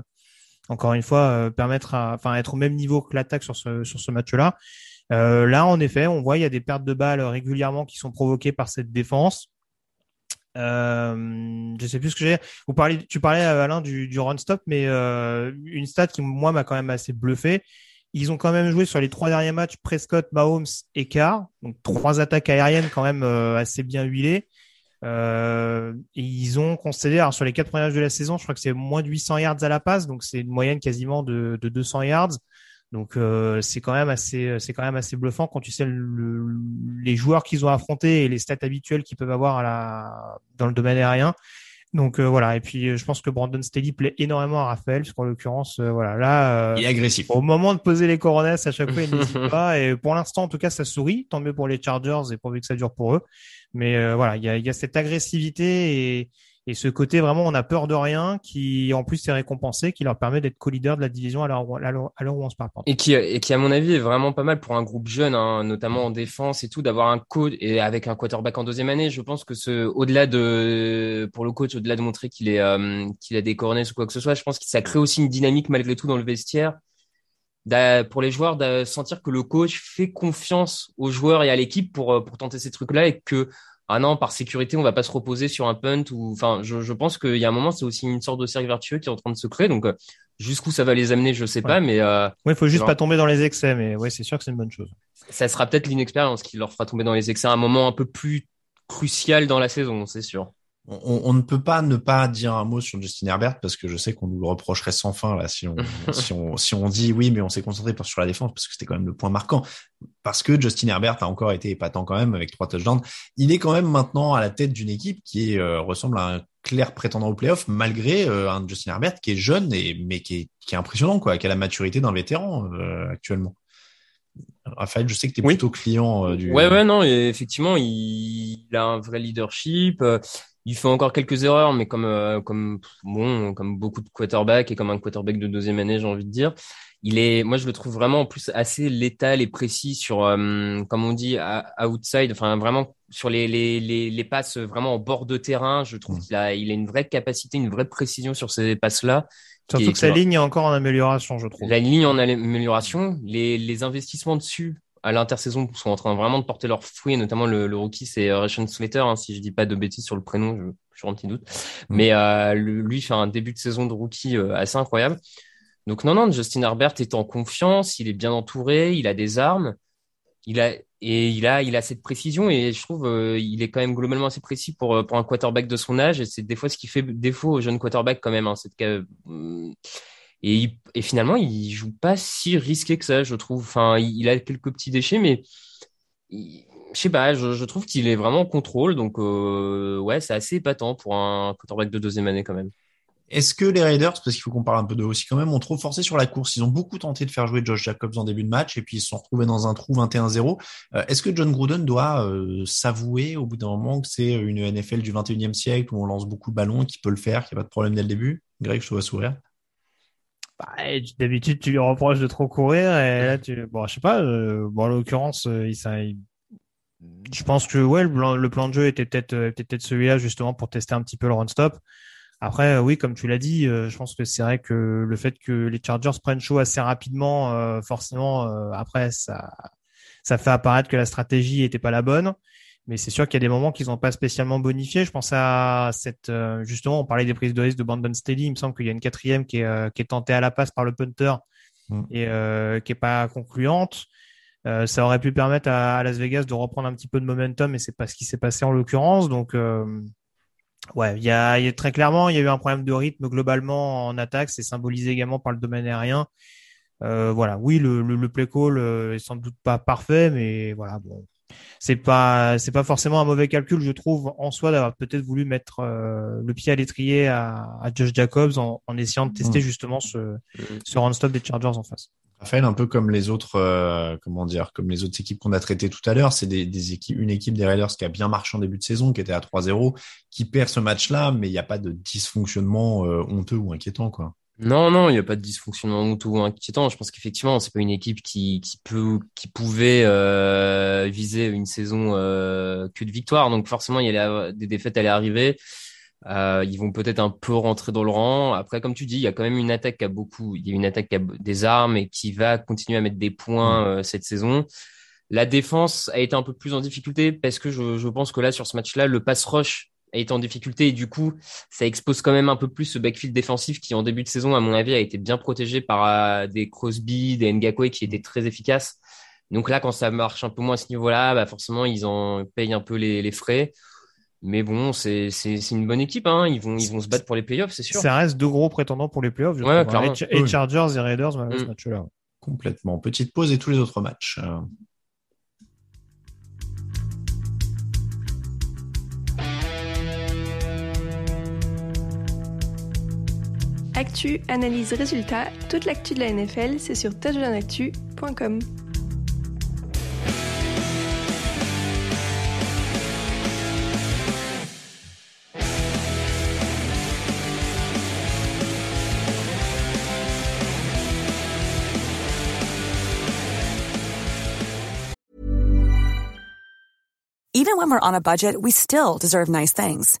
encore une fois, permettre, à, enfin, être au même niveau que l'attaque sur ce sur ce match-là. Euh, là, en effet, on voit il y a des pertes de balles régulièrement qui sont provoquées par cette défense. Euh, je sais plus ce que j'ai. Vous parlez, tu parlais Alain du, du run stop, mais euh, une stat qui moi m'a quand même assez bluffé. Ils ont quand même joué sur les trois derniers matchs Prescott, Mahomes et Carr, donc trois attaques aériennes quand même euh, assez bien huilées. Et ils ont concédé, alors sur les quatre premiers matchs de la saison, je crois que c'est moins de 800 yards à la passe, donc c'est une moyenne quasiment de, de 200 yards. Donc euh, c'est quand même assez c'est quand même assez bluffant quand tu sais le, les joueurs qu'ils ont affrontés et les stats habituelles qu'ils peuvent avoir à la dans le domaine aérien. Donc euh, voilà et puis euh, je pense que Brandon Staley plaît énormément à Raphaël parce qu'en l'occurrence voilà là il est agressif. Au moment de poser les coronets à chaque fois il n'hésite pas et pour l'instant en tout cas ça sourit tant mieux pour les Chargers et pourvu que ça dure pour eux. Mais voilà il y a, y a cette agressivité et et ce côté vraiment on a peur de rien qui en plus est récompensé qui leur permet d'être co-leader de la division à l'heure où on se parle. Et qui et qui à mon avis est vraiment pas mal pour un groupe jeune hein, notamment en défense et tout d'avoir un coach et avec un quarterback en deuxième année, je pense que ce au-delà de pour le coach au-delà de montrer qu'il est euh, qu'il a des coronets ou quoi que ce soit, je pense que ça crée aussi une dynamique malgré tout dans le vestiaire pour les joueurs de sentir que le coach fait confiance aux joueurs et à l'équipe pour euh, pour tenter ces trucs là et que ah non, par sécurité, on va pas se reposer sur un punt ou, enfin, je, je pense qu'il y a un moment, c'est aussi une sorte de cercle vertueux qui est en train de se créer. Donc, euh, jusqu'où ça va les amener, je sais pas, mais. Euh, oui, il faut juste pas tomber dans les excès, mais ouais, c'est sûr que c'est une bonne chose. Ça sera peut-être l'inexpérience qui leur fera tomber dans les excès à un moment un peu plus crucial dans la saison, c'est sûr on, on, ne peut pas ne pas dire un mot sur Justin Herbert parce que je sais qu'on nous le reprocherait sans fin là si on si on si on dit oui mais on s'est concentré sur la défense parce que c'était quand même le point marquant parce que Justin Herbert a encore été épatant quand même avec trois touchdowns. Il est quand même maintenant à la tête d'une équipe qui euh, ressemble à un clair prétendant au playoff malgré euh, un Justin Herbert qui est jeune et mais qui est qui est impressionnant quoi, qui a la maturité d'un vétéran euh, actuellement. Raphaël, je sais que tu es plutôt client du. Ouais, ouais, non, effectivement, il, il, a un vrai leadership il fait encore quelques erreurs, mais comme euh, comme bon, comme beaucoup de quarterbacks et comme un quarterback de deuxième année, j'ai envie de dire, il est, moi je le trouve vraiment en plus assez létal et précis sur, euh, comme on dit, outside, enfin vraiment sur les, les, les, les, passes vraiment en bord de terrain. Je trouve qu'il a, il a une vraie capacité, une vraie précision sur ces passes-là. Surtout que sa ligne est encore en amélioration, je trouve. La ligne en amélioration, les, les investissements dessus à l'intersaison sont en train vraiment de porter leurs fruits, notamment le, le rookie, c'est Ration Slater, hein, si je dis pas de bêtises sur le prénom, je, je suis un petit doute. Mm. Mais euh, lui fait un début de saison de rookie euh, assez incroyable. Donc non, non, Justin Herbert est en confiance, il est bien entouré, il a des armes, il a et il a il a cette précision et je trouve euh, il est quand même globalement assez précis pour euh, pour un quarterback de son âge et c'est des fois ce qui fait défaut aux jeunes quarterbacks quand même. Hein, cette et, et finalement il joue pas si risqué que ça, je trouve. Enfin, il, a quelques petits déchets, mais je sais pas, je, trouve qu'il est vraiment en contrôle. Donc euh, ouais, c'est assez épatant pour un quarterback de deuxième année quand même. Est-ce que les Raiders, parce qu'il faut qu'on parle un peu d'eux aussi quand même, ont trop forcé sur la course? Ils ont beaucoup tenté de faire jouer Josh Jacobs en début de match et puis ils se sont retrouvés dans un trou 21-0. Euh, est-ce que John Gruden doit euh, s'avouer au bout d'un moment que c'est une NFL du 21e siècle où on lance beaucoup de ballons, qu'il peut le faire, qu'il n'y a pas de problème dès le début? Greg, je te vois sourire. Bah, D'habitude, tu lui reproches de trop courir et là, tu... bon, je sais pas. Euh, bon, en l'occurrence, il, il... je pense que ouais, le plan, de jeu était peut-être peut-être celui-là justement pour tester un petit peu le run-stop. Après, euh, oui, comme tu l'as dit, euh, je pense que c'est vrai que le fait que les Chargers prennent chaud assez rapidement, euh, forcément, après, ça, ça fait apparaître que la stratégie était pas la bonne. Mais c'est sûr qu'il y a des moments qu'ils n'ont pas spécialement bonifié. Je pense à cette, justement, on parlait des prises de risque de Brandon Staley. Il me semble qu'il y a une quatrième qui est, qui est tentée à la passe par le punter mm. et qui est pas concluante. ça aurait pu permettre à, Las Vegas de reprendre un petit peu de momentum, et c'est pas ce qui s'est passé en l'occurrence. Donc, Ouais, il y a, y a, très clairement, il y a eu un problème de rythme globalement en attaque. C'est symbolisé également par le domaine aérien. Euh, voilà, oui, le, le, le, play call euh, est sans doute pas parfait, mais voilà, bon, c'est pas, c'est pas forcément un mauvais calcul, je trouve, en soi, d'avoir peut-être voulu mettre euh, le pied à l'étrier à, à, Josh Jacobs en, en essayant de tester mmh. justement ce, mmh. ce run stop des Chargers en face. Raphaël, un peu comme les autres, euh, comment dire, comme les autres équipes qu'on a traitées tout à l'heure, c'est des, des, équipes, une équipe des Raiders qui a bien marché en début de saison, qui était à 3-0, qui perd ce match-là, mais il n'y a pas de dysfonctionnement euh, honteux ou inquiétant, quoi. Non, non, il n'y a pas de dysfonctionnement ou inquiétant. Je pense qu'effectivement, c'est pas une équipe qui, qui peut, qui pouvait euh, viser une saison que de victoire. Donc forcément, il y a des défaites allaient arriver. Euh, ils vont peut-être un peu rentrer dans le rang. Après, comme tu dis, il y a quand même une attaque qui a beaucoup, il y a une attaque qui a des armes et qui va continuer à mettre des points mm. euh, cette saison. La défense a été un peu plus en difficulté parce que je, je pense que là, sur ce match-là, le pass rush été en difficulté et du coup, ça expose quand même un peu plus ce backfield défensif qui, en début de saison, à mon avis, a été bien protégé par euh, des Crosby, des Ngakwe qui étaient très efficaces. Donc là, quand ça marche un peu moins à ce niveau-là, bah forcément, ils en payent un peu les, les frais. Mais bon, c'est une bonne équipe. Hein. Ils, vont, ils vont se battre pour les playoffs, c'est sûr. Ça reste deux gros prétendants pour les playoffs. Je ouais, hein. Et, Chargers et Raiders, ce mm. match-là. Complètement. Petite pause et tous les autres matchs. Actu, analyse, résultat, toute l'actu de la NFL, c'est sur touchdownactu.com. Even when we're on a budget, we still deserve nice things.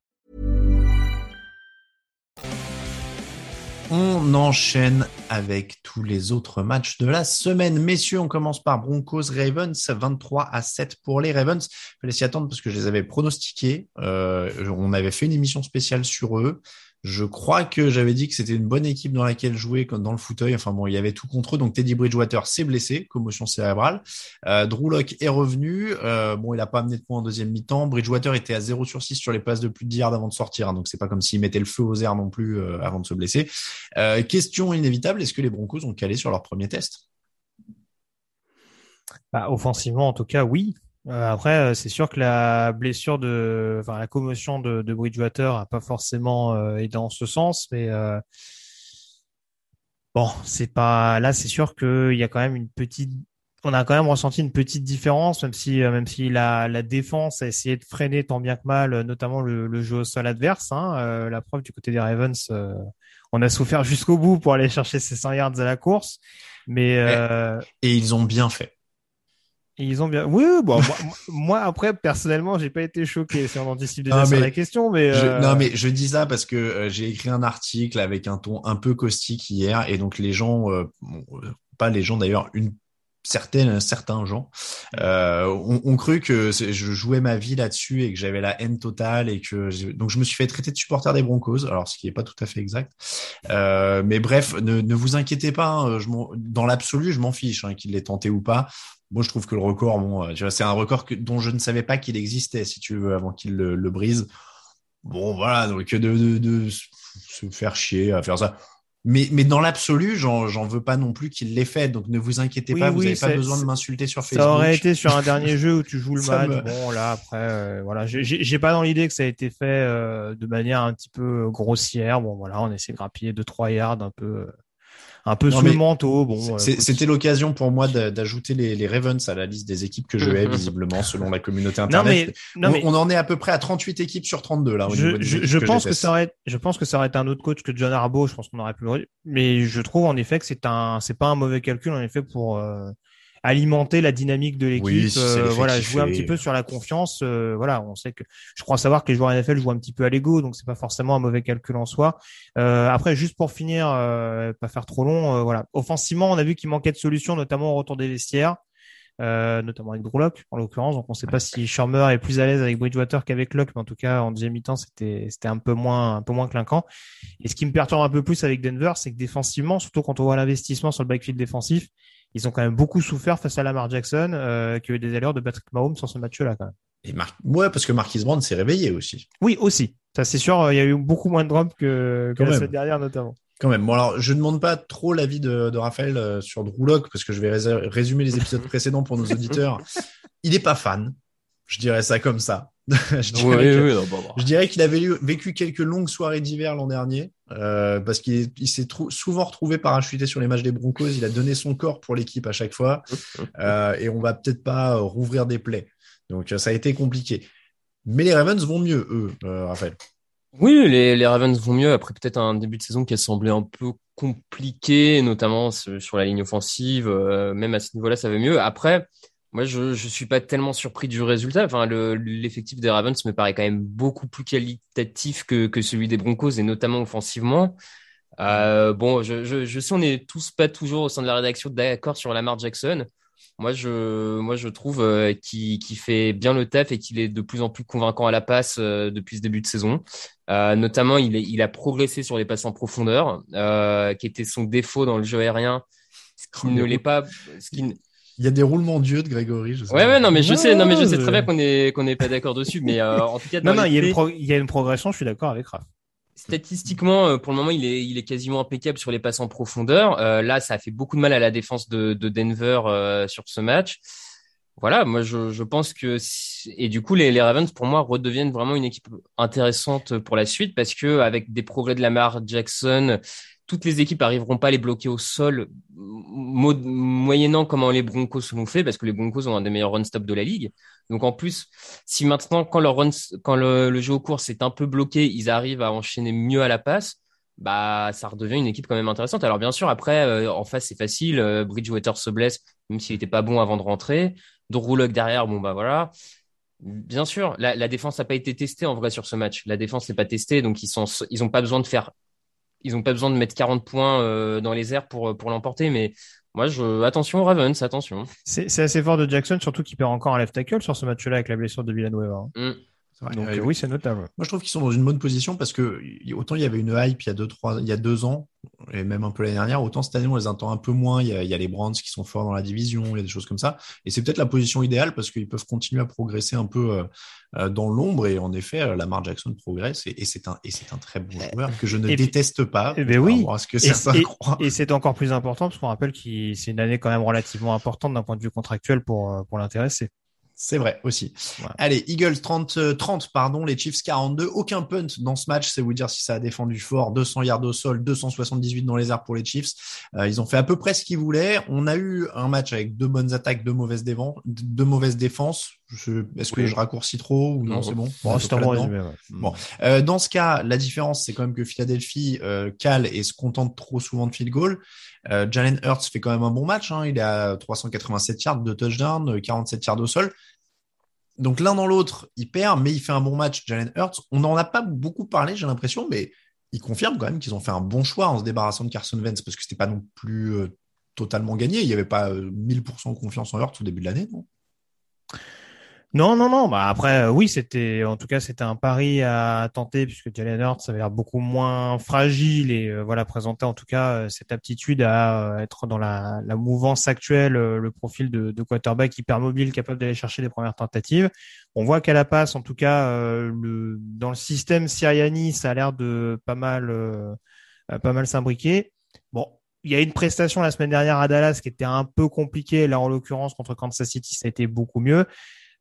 On enchaîne avec tous les autres matchs de la semaine. Messieurs, on commence par Broncos Ravens, 23 à 7 pour les Ravens. Il fallait s'y attendre parce que je les avais pronostiqués. Euh, on avait fait une émission spéciale sur eux. Je crois que j'avais dit que c'était une bonne équipe dans laquelle jouer dans le fauteuil. Enfin bon, il y avait tout contre eux. Donc Teddy Bridgewater s'est blessé, commotion cérébrale. Euh, Drew est revenu. Euh, bon, il a pas amené de points en deuxième mi-temps. Bridgewater était à 0 sur 6 sur les passes de plus de 10 yards avant de sortir. Donc c'est pas comme s'il mettait le feu aux airs non plus euh, avant de se blesser. Euh, question inévitable, est-ce que les Broncos ont calé sur leur premier test? Bah, Offensivement, en tout cas, oui. Euh, après, euh, c'est sûr que la blessure de, enfin la commotion de, de Bridgewater a pas forcément euh, aidé en ce sens, mais bon, c'est pas là. C'est sûr qu'il y a quand même une petite, on a quand même ressenti une petite différence, même si même si la, la défense a essayé de freiner tant bien que mal, notamment le, le jeu au sol adverse. Hein, la preuve du côté des Ravens, on a souffert jusqu'au bout pour aller chercher ces 100 yards à la course, mais et ils ont bien fait ils ont bien. Oui, bon, moi, après personnellement, j'ai pas été choqué si on anticipe déjà sur la question, mais je, non, mais je dis ça parce que euh, j'ai écrit un article avec un ton un peu caustique hier, et donc les gens, euh, euh, pas les gens d'ailleurs, une certaines certains gens euh, ont, ont, cru que je jouais ma vie là-dessus et que j'avais la haine totale et que donc je me suis fait traiter de supporter des Broncos alors ce qui est pas tout à fait exact euh, mais bref ne, ne vous inquiétez pas hein, je dans l'absolu je m'en fiche hein, qu'il l'ait tenté ou pas moi, je trouve que le record, bon, euh, tu vois, c'est un record que, dont je ne savais pas qu'il existait, si tu veux, avant qu'il le, brise. Bon, voilà, donc de, de, de, se faire chier à faire ça. Mais, mais dans l'absolu, j'en, veux pas non plus qu'il l'ait fait. Donc ne vous inquiétez pas, vous n'avez pas besoin de m'insulter sur Facebook. Ça aurait été sur un dernier jeu où tu joues le match. Bon, là, après, euh, voilà, j'ai, pas dans l'idée que ça a été fait euh, de manière un petit peu grossière. Bon, voilà, on essaie de grappiller deux trois yards un peu un peu sous le manteau. Bon, c'était l'occasion pour moi d'ajouter les, les, Ravens à la liste des équipes que je hais visiblement selon la communauté internet. Non, mais, on, en est à peu près à 38 équipes sur 32 là. je, je, pense que ça aurait, je pense que ça aurait été un autre coach que John Harbaugh. Je pense qu'on aurait pu. Mais je trouve en effet que c'est un, c'est pas un mauvais calcul en effet pour. Euh, alimenter la dynamique de l'équipe. Euh, voilà, jouer un petit peu sur la confiance. Euh, voilà, on sait que je crois savoir que les joueurs NFL jouent un petit peu à l'ego, donc c'est pas forcément un mauvais calcul en soi. Euh, après, juste pour finir, pas faire trop long. voilà, offensivement, on a vu qu'il manquait de solutions, notamment au retour des vestiaires. notamment avec Drew Locke, en l'occurrence. Donc, on ne sait pas si Shermer est plus à l'aise avec Bridgewater qu'avec Locke, mais en tout cas, en deuxième mi-temps, c'était, c'était un peu moins, un peu moins clinquant. Et ce qui me perturbe un peu plus avec Denver, c'est que défensivement, surtout quand on voit l'investissement sur le backfield défensif, ils ont quand même beaucoup souffert face à Lamar Jackson, euh, qui a eu des allures de Patrick Mahomes sur ce match-là quand même. Et Mar ouais, parce que Marquis Brown s'est réveillé aussi. Oui, aussi. Ça, c'est sûr. Il y a eu beaucoup moins de drops que, que la semaine dernière, notamment. Quand même. Bon, alors, je ne demande pas trop l'avis de, de Raphaël euh, sur Drew parce que je vais résumer les épisodes précédents pour nos auditeurs. Il est pas fan. Je dirais ça comme ça. Je dirais qu'il avait vécu quelques longues soirées d'hiver l'an dernier. Euh, parce qu'il s'est souvent retrouvé parachuté sur les matchs des Broncos. Il a donné son corps pour l'équipe à chaque fois. Euh, et on va peut-être pas rouvrir des plaies. Donc ça a été compliqué. Mais les Ravens vont mieux, eux, euh, Raphaël. Oui, les, les, Ravens vont mieux après peut-être un début de saison qui a semblé un peu compliqué, notamment sur la ligne offensive. même à ce niveau-là, ça va mieux. Après, moi, je je suis pas tellement surpris du résultat. Enfin, l'effectif des Ravens me paraît quand même beaucoup plus qualitatif que que celui des Broncos et notamment offensivement. Euh, bon, je, je, je sais on n'est tous pas toujours au sein de la rédaction d'accord sur Lamar Jackson. Moi, je moi je trouve euh, qu'il qui fait bien le taf et qu'il est de plus en plus convaincant à la passe euh, depuis ce début de saison. Euh, notamment, il est, il a progressé sur les passes en profondeur, euh, qui était son défaut dans le jeu aérien, ce qui ne l'est pas, ce qui il y a des roulements d'yeux de Grégory. Je sais ouais, ouais, non, mais je sais, non, mais je sais très bien qu'on est qu'on n'est pas d'accord dessus, mais euh, en tout cas, non, non, il y, a une il y a une progression. Je suis d'accord avec Raph. Statistiquement, euh, pour le moment, il est, il est quasiment impeccable sur les passes en profondeur. Euh, là, ça a fait beaucoup de mal à la défense de, de Denver euh, sur ce match. Voilà, moi, je, je pense que et du coup, les, les Ravens, pour moi, redeviennent vraiment une équipe intéressante pour la suite parce que avec des progrès de Lamar Jackson, toutes les équipes arriveront pas à les bloquer au sol, moyennant comment les Broncos l'ont fait, parce que les Broncos ont un des meilleurs run stop de la ligue. Donc en plus, si maintenant quand leur quand le, jeu au cours s'est un peu bloqué, ils arrivent à enchaîner mieux à la passe, bah ça redevient une équipe quand même intéressante. Alors bien sûr, après euh, en face c'est facile, euh, Bridgewater se blesse, même s'il était pas bon avant de rentrer. Drew derrière, bon bah voilà. Bien sûr, la, défense n'a pas été testée en vrai sur ce match. La défense n'est pas testée, donc ils sont, ils pas besoin de faire ils ont pas besoin de mettre 40 points dans les airs pour pour l'emporter, mais moi, je attention Ravens, attention. C'est assez fort de Jackson, surtout qu'il perd encore un left tackle sur ce match-là avec la blessure de Villanueva. Mm. Donc oui, c'est notable. Moi, je trouve qu'ils sont dans une bonne position parce que autant il y avait une hype il y a deux, trois, il y a deux ans et même un peu l'année dernière, autant cette année on les entend un peu moins. Il y, a, il y a les Brands qui sont forts dans la division, il y a des choses comme ça. Et c'est peut-être la position idéale parce qu'ils peuvent continuer à progresser un peu euh, euh, dans l'ombre. Et en effet, euh, Lamar Jackson progresse et, c'est un et c'est un très bon joueur que je ne déteste pas. Eh ben oui. Ce que et, et, c'est encore plus important parce qu'on rappelle que c'est une année quand même relativement importante d'un point de vue contractuel pour pour l'intéresser. C'est vrai aussi. Allez, Eagles 30, 30, euh, pardon, les Chiefs 42. Aucun punt dans ce match, c'est vous dire si ça a défendu fort. 200 yards au sol, 278 dans les airs pour les Chiefs. Euh, ils ont fait à peu près ce qu'ils voulaient. On a eu un match avec deux bonnes attaques, deux mauvaises, deux mauvaises défenses. Est-ce que je raccourcis trop ou non, c'est bon? Bon. Euh, dans ce cas, la différence, c'est quand même que Philadelphie euh, cale et se contente trop souvent de field goal. Euh, Jalen Hurts fait quand même un bon match. Hein. Il est à 387 yards de touchdown, 47 yards au sol. Donc l'un dans l'autre, il perd, mais il fait un bon match, Jalen Hurts. On n'en a pas beaucoup parlé, j'ai l'impression, mais il confirme quand même qu'ils ont fait un bon choix en se débarrassant de Carson Wentz parce que c'était pas non plus euh, totalement gagné. Il n'y avait pas 1000% confiance en Hurts au début de l'année, non? Non, non, non. Bah après, euh, oui, c'était, en tout cas, c'était un pari à tenter puisque Jalen Hurts avait l'air beaucoup moins fragile et euh, voilà présentait en tout cas euh, cette aptitude à être dans la, la mouvance actuelle, le profil de, de, quarterback hyper mobile, capable d'aller chercher des premières tentatives. On voit qu'à la passe, en tout cas, le, dans le système Siriani, ça a l'air de pas mal, pas mal s'imbriquer. Bon, il y a une prestation la semaine dernière à Dallas qui était un peu compliquée. Là, en l'occurrence, contre Kansas City, ça a été beaucoup mieux.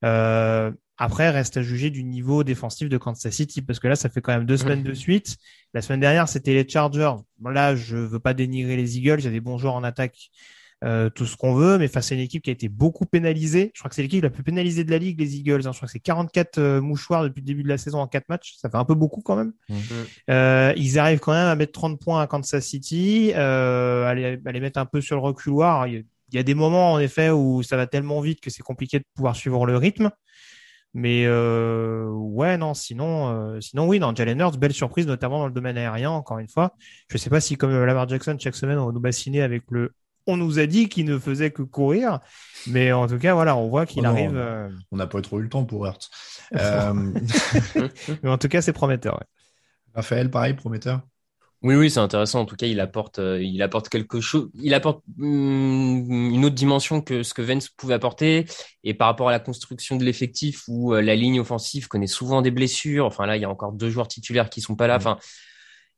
Euh, après, reste à juger du niveau défensif de Kansas City, parce que là, ça fait quand même deux semaines de suite. La semaine dernière, c'était les Chargers. Là, je veux pas dénigrer les Eagles. Il y a des bons joueurs en attaque, euh, tout ce qu'on veut, mais face à une équipe qui a été beaucoup pénalisée. Je crois que c'est l'équipe la plus pénalisée de la ligue, les Eagles. Hein. Je crois que c'est 44 euh, mouchoirs depuis le début de la saison en quatre matchs. Ça fait un peu beaucoup quand même. Euh, ils arrivent quand même à mettre 30 points à Kansas City, euh, à les, à, les, mettre un peu sur le reculoir il y a des moments en effet où ça va tellement vite que c'est compliqué de pouvoir suivre le rythme. Mais euh, ouais, non, sinon, euh, sinon oui, dans Jalen Hurts, belle surprise, notamment dans le domaine aérien, encore une fois. Je sais pas si comme Lamar Jackson, chaque semaine, on va nous bassiner avec le on nous a dit qu'il ne faisait que courir, mais en tout cas, voilà, on voit qu'il oh arrive. Euh, on n'a pas trop eu le temps pour Hurts. mais en tout cas, c'est prometteur. Ouais. Raphaël, pareil, prometteur? Oui, oui, c'est intéressant. En tout cas, il apporte, euh, il apporte quelque chose. Il apporte hmm, une autre dimension que ce que Vence pouvait apporter. Et par rapport à la construction de l'effectif, où euh, la ligne offensive connaît souvent des blessures. Enfin là, il y a encore deux joueurs titulaires qui sont pas là. Enfin,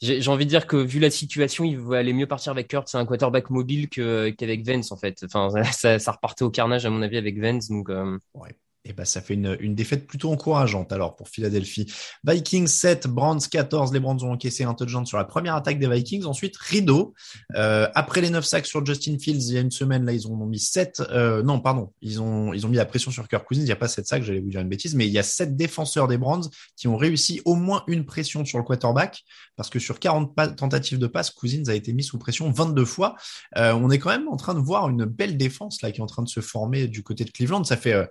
j'ai envie de dire que vu la situation, il va aller mieux partir avec Kurt. C'est un quarterback mobile qu'avec Vence en fait. Enfin, ça, ça, repartait au carnage à mon avis avec Vence. Donc, euh, ouais. Eh ben, ça fait une, une, défaite plutôt encourageante alors pour Philadelphie. Vikings 7, Brands 14. Les Brands ont encaissé un touchdown sur la première attaque des Vikings. Ensuite, rideau. Euh, après les 9 sacs sur Justin Fields il y a une semaine, là, ils ont mis 7. Euh, non, pardon. Ils ont, ils ont mis la pression sur Kirk Cousins. Il n'y a pas 7 sacs, j'allais vous dire une bêtise, mais il y a 7 défenseurs des Brands qui ont réussi au moins une pression sur le quarterback parce que sur 40 tentatives de passe, Cousins a été mis sous pression 22 fois. Euh, on est quand même en train de voir une belle défense là qui est en train de se former du côté de Cleveland. Ça fait euh,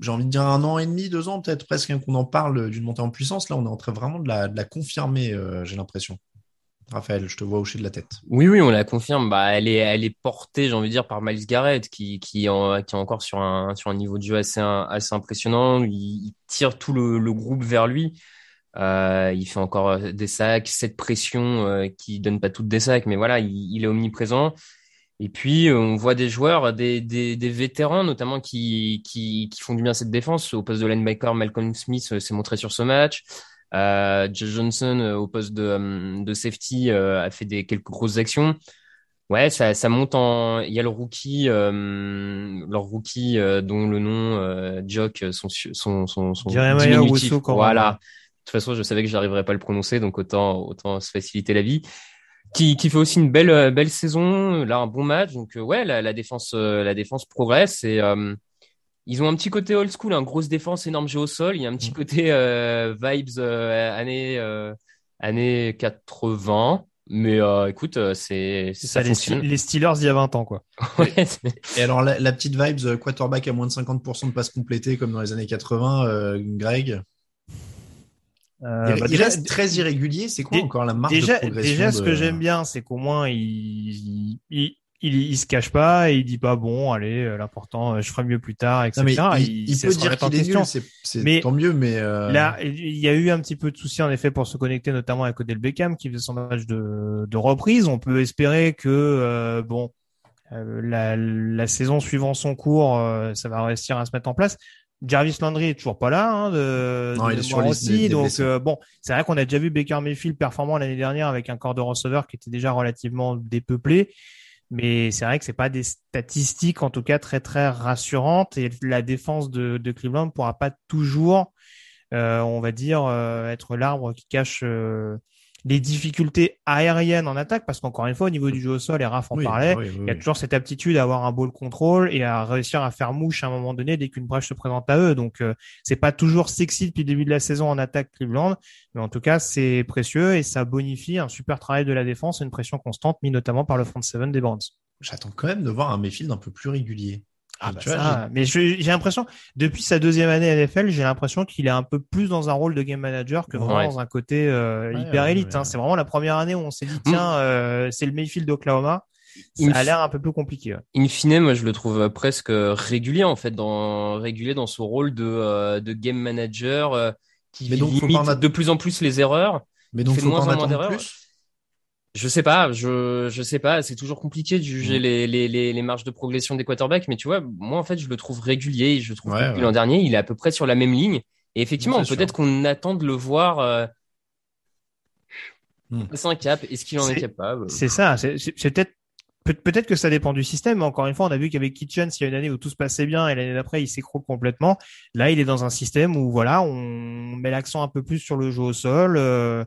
j'ai envie de dire un an et demi, deux ans peut-être presque hein, qu'on en parle d'une montée en puissance. Là, on est en train vraiment de la, confirmer, euh, j'ai l'impression. Raphaël, je te vois hocher de la tête. Oui, oui, on la confirme. Bah, elle est, elle est portée, j'ai envie de dire, par Miles Garrett, qui, qui, est encore sur un, sur un niveau de jeu assez, assez impressionnant. Il, tire tout le, groupe vers lui. Euh, il fait encore des sacs, cette pression euh, qui donne pas toutes des sacs, mais voilà, il est omniprésent. Et puis, on voit des joueurs, des, des, des vétérans notamment qui, qui, qui, font du bien cette défense. Au poste de linebacker, Malcolm Smith euh, s'est montré sur ce match. Euh, Joe Johnson, euh, au poste de, euh, de safety, a fait des, quelques grosses actions. Ouais, ça, ça monte en. Il y a le rookie, euh, leur rookie dont le nom euh, Jock, son son son, son diminutif. Voilà. De toute façon, je savais que j'arriverais pas à le prononcer, donc autant autant se faciliter la vie qui, qui fait aussi une belle euh, belle saison, là un bon match. Donc euh, ouais, la, la défense euh, la défense progresse et ils ont un petit côté old school, une hein, grosse défense, énorme jeu au sol. Il y a un petit mm. côté euh, vibes euh, années euh, années 80. Mais écoute, c'est ça, les, les, Steelers il y a 20 ans quoi. et alors la, la, petite vibes quarterback à moins de 50% de passes complétées comme dans les années 80, Greg? Euh, il, bah, déjà, reste très irrégulier. C'est quoi encore la marge déjà, de progression Déjà, ce que j'aime bien, c'est qu'au moins il, il, il, il, se cache pas et il dit pas bon, allez, euh, l'important, euh, je ferai mieux plus tard, etc. il, il, peut dire qu'il est nul, c'est tant mieux, mais euh... là, il y a eu un petit peu de soucis en effet pour se connecter, notamment avec Odell Beckham qui faisait son match de, de reprise. On peut espérer que euh, bon, la, la, saison suivant son cours, ça va réussir à se mettre en place. Jarvis Landry est toujours pas là, hein, de, non, il est sur aussi. donc bon, c'est vrai qu'on a déjà vu Baker Mayfield performant l'année dernière avec un corps de receveur qui était déjà relativement dépeuplé. Mais c'est vrai que c'est pas des statistiques, en tout cas, très très rassurantes. Et la défense de, de Cleveland pourra pas toujours, euh, on va dire, euh, être l'arbre qui cache euh, les difficultés aériennes en attaque, parce qu'encore une fois, au niveau du jeu au sol, et Raph en parlait, il y a toujours cette aptitude à avoir un ball control et à réussir à faire mouche à un moment donné dès qu'une brèche se présente à eux. Donc, euh, c'est pas toujours sexy depuis le début de la saison en attaque Cleveland, mais en tout cas, c'est précieux et ça bonifie un super travail de la défense et une pression constante, mis notamment par le front seven des Browns. J'attends quand même de voir un Mayfield un peu plus régulier. Ah bah ça, mais j'ai l'impression, depuis sa deuxième année à NFL, j'ai l'impression qu'il est un peu plus dans un rôle de game manager que vraiment dans un côté euh, hyper élite. Hein. C'est vraiment la première année où on s'est dit, mm. tiens, euh, c'est le Mayfield d'Oklahoma. Ça a l'air un peu plus compliqué. In fine, moi, je le trouve euh, presque régulier, en fait, dans, régulier dans son rôle de, de game manager qui limite de plus en plus les erreurs. Mais donc, fait faut moins en moins d'erreurs. Je sais pas, je je sais pas, c'est toujours compliqué de juger les, les, les, les, marges de progression des quarterbacks, mais tu vois, moi en fait, je le trouve régulier, je trouve que l'an dernier, il est à peu près sur la même ligne. Et effectivement, peut-être qu'on attend de le voir euh, mm. un cap. Est-ce qu'il en est, capable? C'est ça. C'est peut-être peut-être que ça dépend du système. Mais encore une fois, on a vu qu'avec Kitchen, il y a une année où tout se passait bien et l'année d'après, il s'écroule complètement. Là, il est dans un système où voilà, on met l'accent un peu plus sur le jeu au sol. Euh,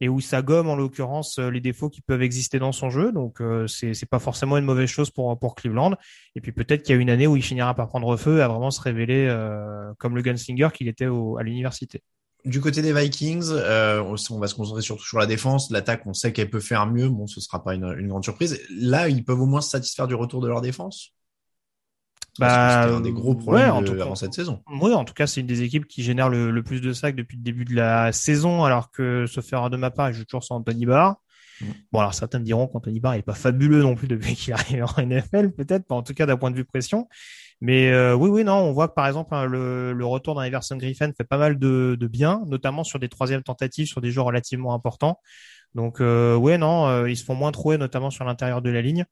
et où ça gomme en l'occurrence euh, les défauts qui peuvent exister dans son jeu. Donc euh, c'est pas forcément une mauvaise chose pour pour Cleveland. Et puis peut-être qu'il y a une année où il finira par prendre feu et à vraiment se révéler euh, comme le gunslinger qu'il était au, à l'université. Du côté des Vikings, euh, on va se concentrer surtout sur la défense. L'attaque, on sait qu'elle peut faire mieux. Bon, ce sera pas une, une grande surprise. Là, ils peuvent au moins se satisfaire du retour de leur défense. Bah, c'était un des gros problèmes en tout cas, avant cette saison. Oui, en tout cas, c'est une des équipes qui génère le, plus de sacs depuis le début de la saison, alors que, sauf faire de ma part, je joue toujours sans Anthony Barr. Mm. Bon, alors certains me diront qu'Anthony Barr n'est pas fabuleux non plus depuis qu'il arrive en NFL, peut-être, pas en tout cas d'un point de vue pression. Mais euh, oui, oui, non, on voit que par exemple hein, le, le, retour d'un Everson Griffin fait pas mal de, de bien, notamment sur des troisièmes tentatives, sur des jeux relativement importants. Donc euh, ouais, non, euh, ils se font moins trouver, notamment sur l'intérieur de la ligne.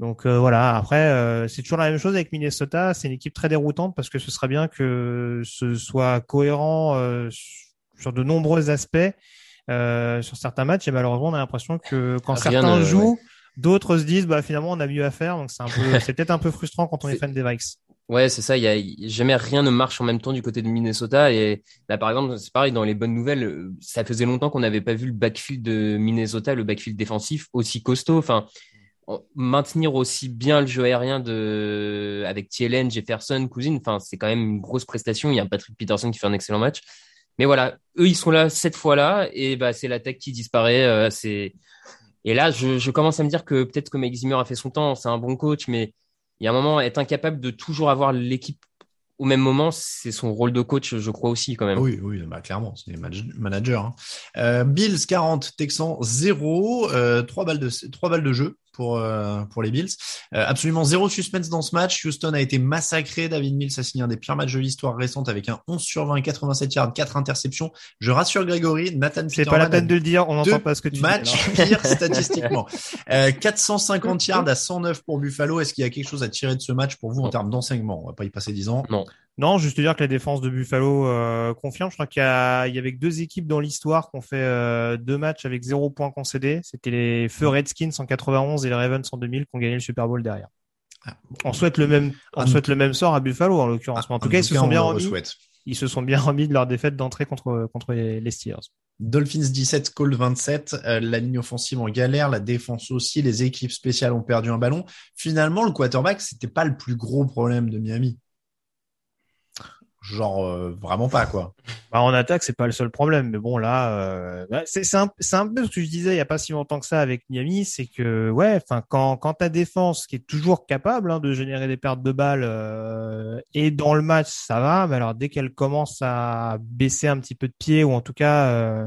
Donc euh, voilà, après, euh, c'est toujours la même chose avec Minnesota. C'est une équipe très déroutante parce que ce serait bien que ce soit cohérent euh, sur de nombreux aspects sur certains matchs. Et malheureusement, on a l'impression que quand certains jouent, d'autres se disent bah finalement on a mieux à faire. Donc c'est un peu, c'est peut-être un peu frustrant quand on est, fan des Vikes. Ouais, c'est ça. Il y a jamais rien ne marche en même temps du côté de Minnesota. Et là, par exemple, c'est pareil dans les bonnes nouvelles. Ça faisait longtemps qu'on n'avait pas vu le backfield de Minnesota, le backfield défensif aussi costaud. Enfin, maintenir aussi bien le jeu aérien de avec TLN, Jefferson, Cousine, enfin c'est quand même une grosse prestation. Il y a Patrick Peterson qui fait un excellent match. Mais voilà, eux ils sont là cette fois-là et bah c'est la tech qui disparaît. Euh, et là je, commence à me dire que peut-être que Mike Zimmer a fait son temps, c'est un bon coach, mais il y a un moment être incapable de toujours avoir l'équipe au même moment, c'est son rôle de coach, je crois aussi quand même. Oui, oui, bah, clairement, c'est manager. Hein. Euh, Bills 40, Texans 0, euh, 3 balles de 3 balles de jeu pour, euh, pour les Bills. Euh, absolument zéro suspense dans ce match. Houston a été massacré. David Mills a signé un des pires matchs de l'histoire récente avec un 11 sur 20, 87 yards, 4 interceptions. Je rassure Grégory, Nathan C'est pas la peine de le dire, on n'entend pas ce que tu match dis. pire statistiquement. Euh, 450 yards à 109 pour Buffalo. Est-ce qu'il y a quelque chose à tirer de ce match pour vous en termes d'enseignement? On va pas y passer 10 ans. Non. Non, juste dire que la défense de Buffalo euh, confirme. Je crois qu'il y, avait deux équipes dans l'histoire qui ont fait euh, deux matchs avec zéro point concédé. C'était les Feux Redskins en 91 et les Ravens en 2000 qui ont gagné le Super Bowl derrière. Ah, on souhaite le même, on souhaite le même sort à Buffalo en l'occurrence. Ah, en tout cas, ils se sont bien remis. Ils se sont bien remis de leur défaite d'entrée contre contre les Steelers. Dolphins 17, Cold 27, euh, la ligne offensive en galère, la défense aussi, les équipes spéciales ont perdu un ballon. Finalement, le quarterback, c'était pas le plus gros problème de Miami. Genre euh, vraiment pas quoi. Bah, en attaque, c'est pas le seul problème, mais bon là, euh, bah, c'est c'est un, un peu ce que je disais il y a pas si longtemps que ça avec Miami, c'est que ouais, enfin quand quand ta défense qui est toujours capable hein, de générer des pertes de balles euh, et dans le match ça va, mais alors dès qu'elle commence à baisser un petit peu de pied ou en tout cas euh,